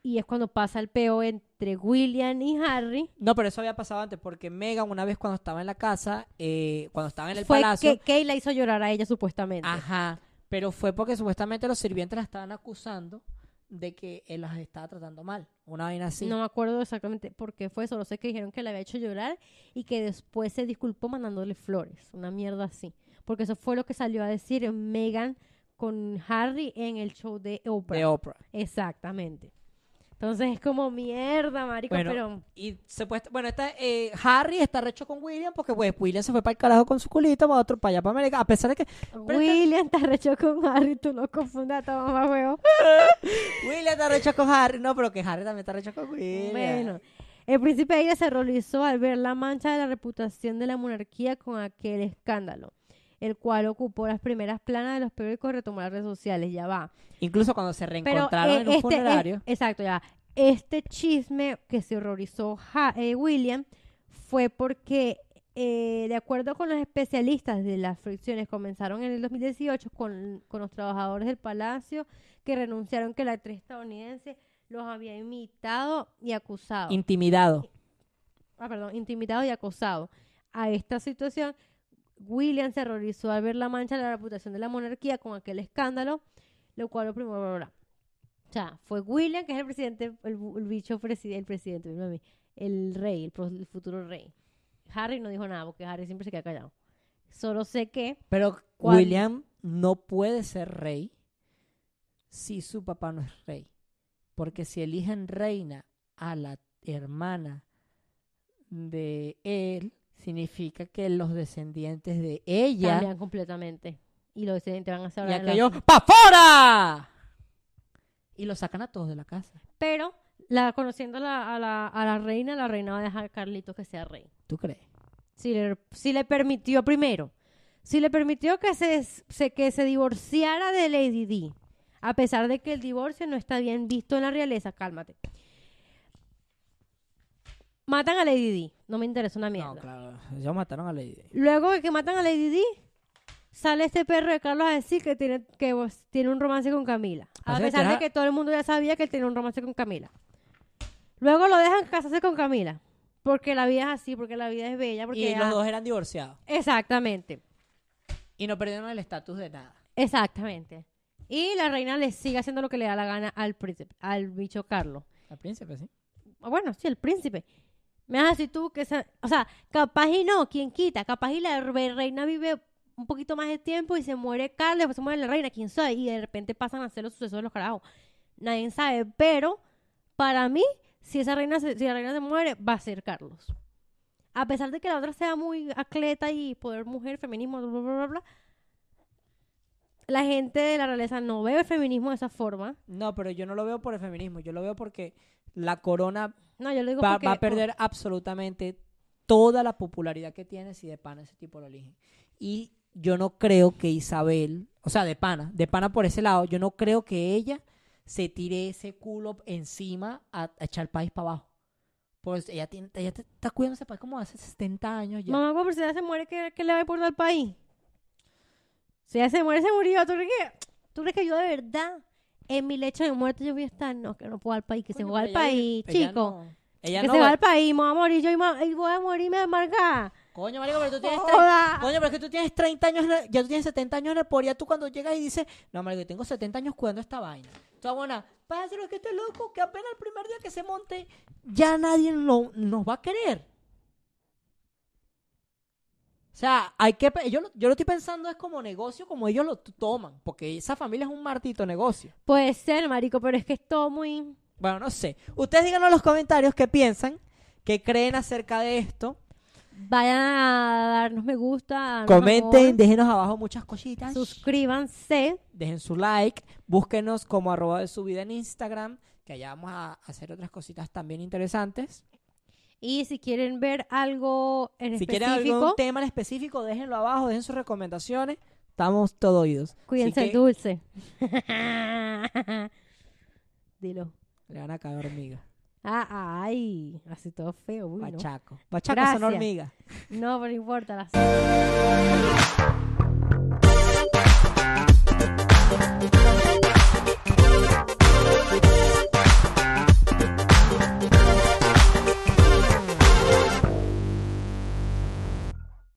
y es cuando pasa el peo entre William y Harry. No, pero eso había pasado antes porque Megan una vez cuando estaba en la casa, eh, cuando estaba en el Fue palacio, que Kay la hizo llorar a ella supuestamente. ajá, pero fue porque supuestamente los sirvientes la estaban acusando de que él las estaba tratando mal, una vaina así. No me acuerdo exactamente por qué fue, solo sé que dijeron que le había hecho llorar y que después se disculpó mandándole flores, una mierda así. Porque eso fue lo que salió a decir Megan con Harry en el show de Oprah. de Oprah. Exactamente. Entonces es como mierda, marico, Bueno, pero Y se puede, bueno, esta, eh, Harry está recho con William porque pues William se fue para el carajo con su culito, para otro, para allá, para América, a pesar de que William te arrechó con Harry, tú lo confundas, toma más huevo. William está recho con Harry, no, pero que Harry también está recho con William. Bueno, el príncipe ella se horrorizó al ver la mancha de la reputación de la monarquía con aquel escándalo, el cual ocupó las primeras planas de los periódicos y retomó las redes sociales, ya va. Incluso cuando se Pero reencontraron eh, en un este, funerario. es- exacto, ya. Este chisme que se horrorizó Ja- eh, William fue porque, eh, de acuerdo con los especialistas de las fricciones, comenzaron en el 2018 con, con los trabajadores del palacio que renunciaron que la actriz estadounidense los había imitado y acusado. Intimidado. ah, perdón, intimidado y acosado. A esta situación, William se horrorizó al ver la mancha de la reputación de la monarquía con aquel escándalo, lo cual lo primero, bla. O sea, fue William, que es el presidente, el, bicho presidente, el presidente, mami, el rey, el, pro- el futuro rey. Harry no dijo nada, porque Harry siempre se queda callado. Solo sé que, Pero. William no puede ser rey si su papá no es rey. Porque si eligen reina a la hermana de él, significa que los descendientes de ella cambian completamente. Y los descendientes van a ser y la- aquellos ¡pa' fuera! Y lo sacan a todos de la casa. Pero, la, conociendo a la, a, la, a la reina, la reina va a dejar a Carlitos que sea rey. ¿Tú crees? si le, si le permitió primero, si le permitió que se, se- que se divorciara de Lady Di, a pesar de que el divorcio no está bien visto en la realeza, cálmate. Matan a Lady Di, no me interesa una mierda. No, claro. Ellos mataron a Lady Di. Luego de que matan a Lady Di, sale este perro de Carlos a decir que tiene, que tiene un romance con Camila. A pesar que de que todo el mundo ya sabía que él tenía un romance con Camila. Luego lo dejan casarse con Camila. Porque la vida es así, porque la vida es bella. Porque Y los dos eran divorciados. Exactamente. Y no perdieron el estatus de nada. Exactamente. Y la reina le sigue haciendo lo que le da la gana al príncipe, al bicho Carlos. Al príncipe, sí. Ah, Bueno, sí, el príncipe. Me vas a decir tú que esa, o sea, capaz y no, quien quita, capaz y la re- reina vive un poquito más de tiempo y se muere Carlos, después se muere la reina, quién sabe, y de repente pasan a ser los sucesos de los carajos. Nadie sabe, pero para mí, si esa reina se, si la reina se muere, va a ser Carlos. A pesar de que la otra sea muy atleta y poder mujer, feminismo, bla, bla, bla, bla, la gente de la realeza no ve el feminismo de esa forma. No, pero yo no lo veo por el feminismo. Yo lo veo porque la corona No, yo lo digo va, porque... va a perder absolutamente toda la popularidad que tiene si de pana ese tipo lo eligen. Y yo no creo que Isabel, o sea, de pana, de pana por ese lado, yo no creo que ella se tire ese culo encima a, a echar el país para abajo. Pues ella, tiene, ella te- está cuidando ese país como hace 70 años ya. Mamá, pero si ella se muere, ¿qué, qué le va a importar al país? Si ella se muere, se murió. ¿Tú crees que, ¿tú crees que yo de verdad, en mi lecho de muerte, yo voy a estar? No, que no puedo al país, que se va al país, ella chico. no- ella que no se va- al país, me voy a morir yo y, ma- y voy a morirme amargada. Coño, marico, pero tú tienes, Joda. Coño, pero es que tú tienes 30 años, ya tú tienes 70 años en el poder, ya tú cuando llegas y dices, no, marico, yo tengo 70 años cuidando esta vaina. Está buena, pásalo que este loco, que apenas el primer día que se monte, ya nadie lo- nos va a querer. O sea, hay que, yo, lo- yo lo estoy pensando es como negocio, como ellos lo toman, porque esa familia es un martito negocio. Puede ser, marico, pero es que es todo muy... Bueno, no sé. Ustedes díganos en los comentarios qué piensan, qué creen acerca de esto. Vayan a darnos me gusta, darnos Comenten, amor, déjenos abajo muchas cositas. suscríbanse. dejen su like, búsquenos como arroba de su vida en Instagram, que allá vamos a hacer otras cositas también interesantes. Y si quieren ver algo en si específico. Si quieren algún tema en específico, déjenlo abajo, dejen sus recomendaciones. Estamos todo oídos. Cuídense dulce. Dilo. Le van a caer hormigas. Ah, ay, así todo feo. Uy, Bachaco. No. Bachaco son hormigas. No, pero no importa. Las...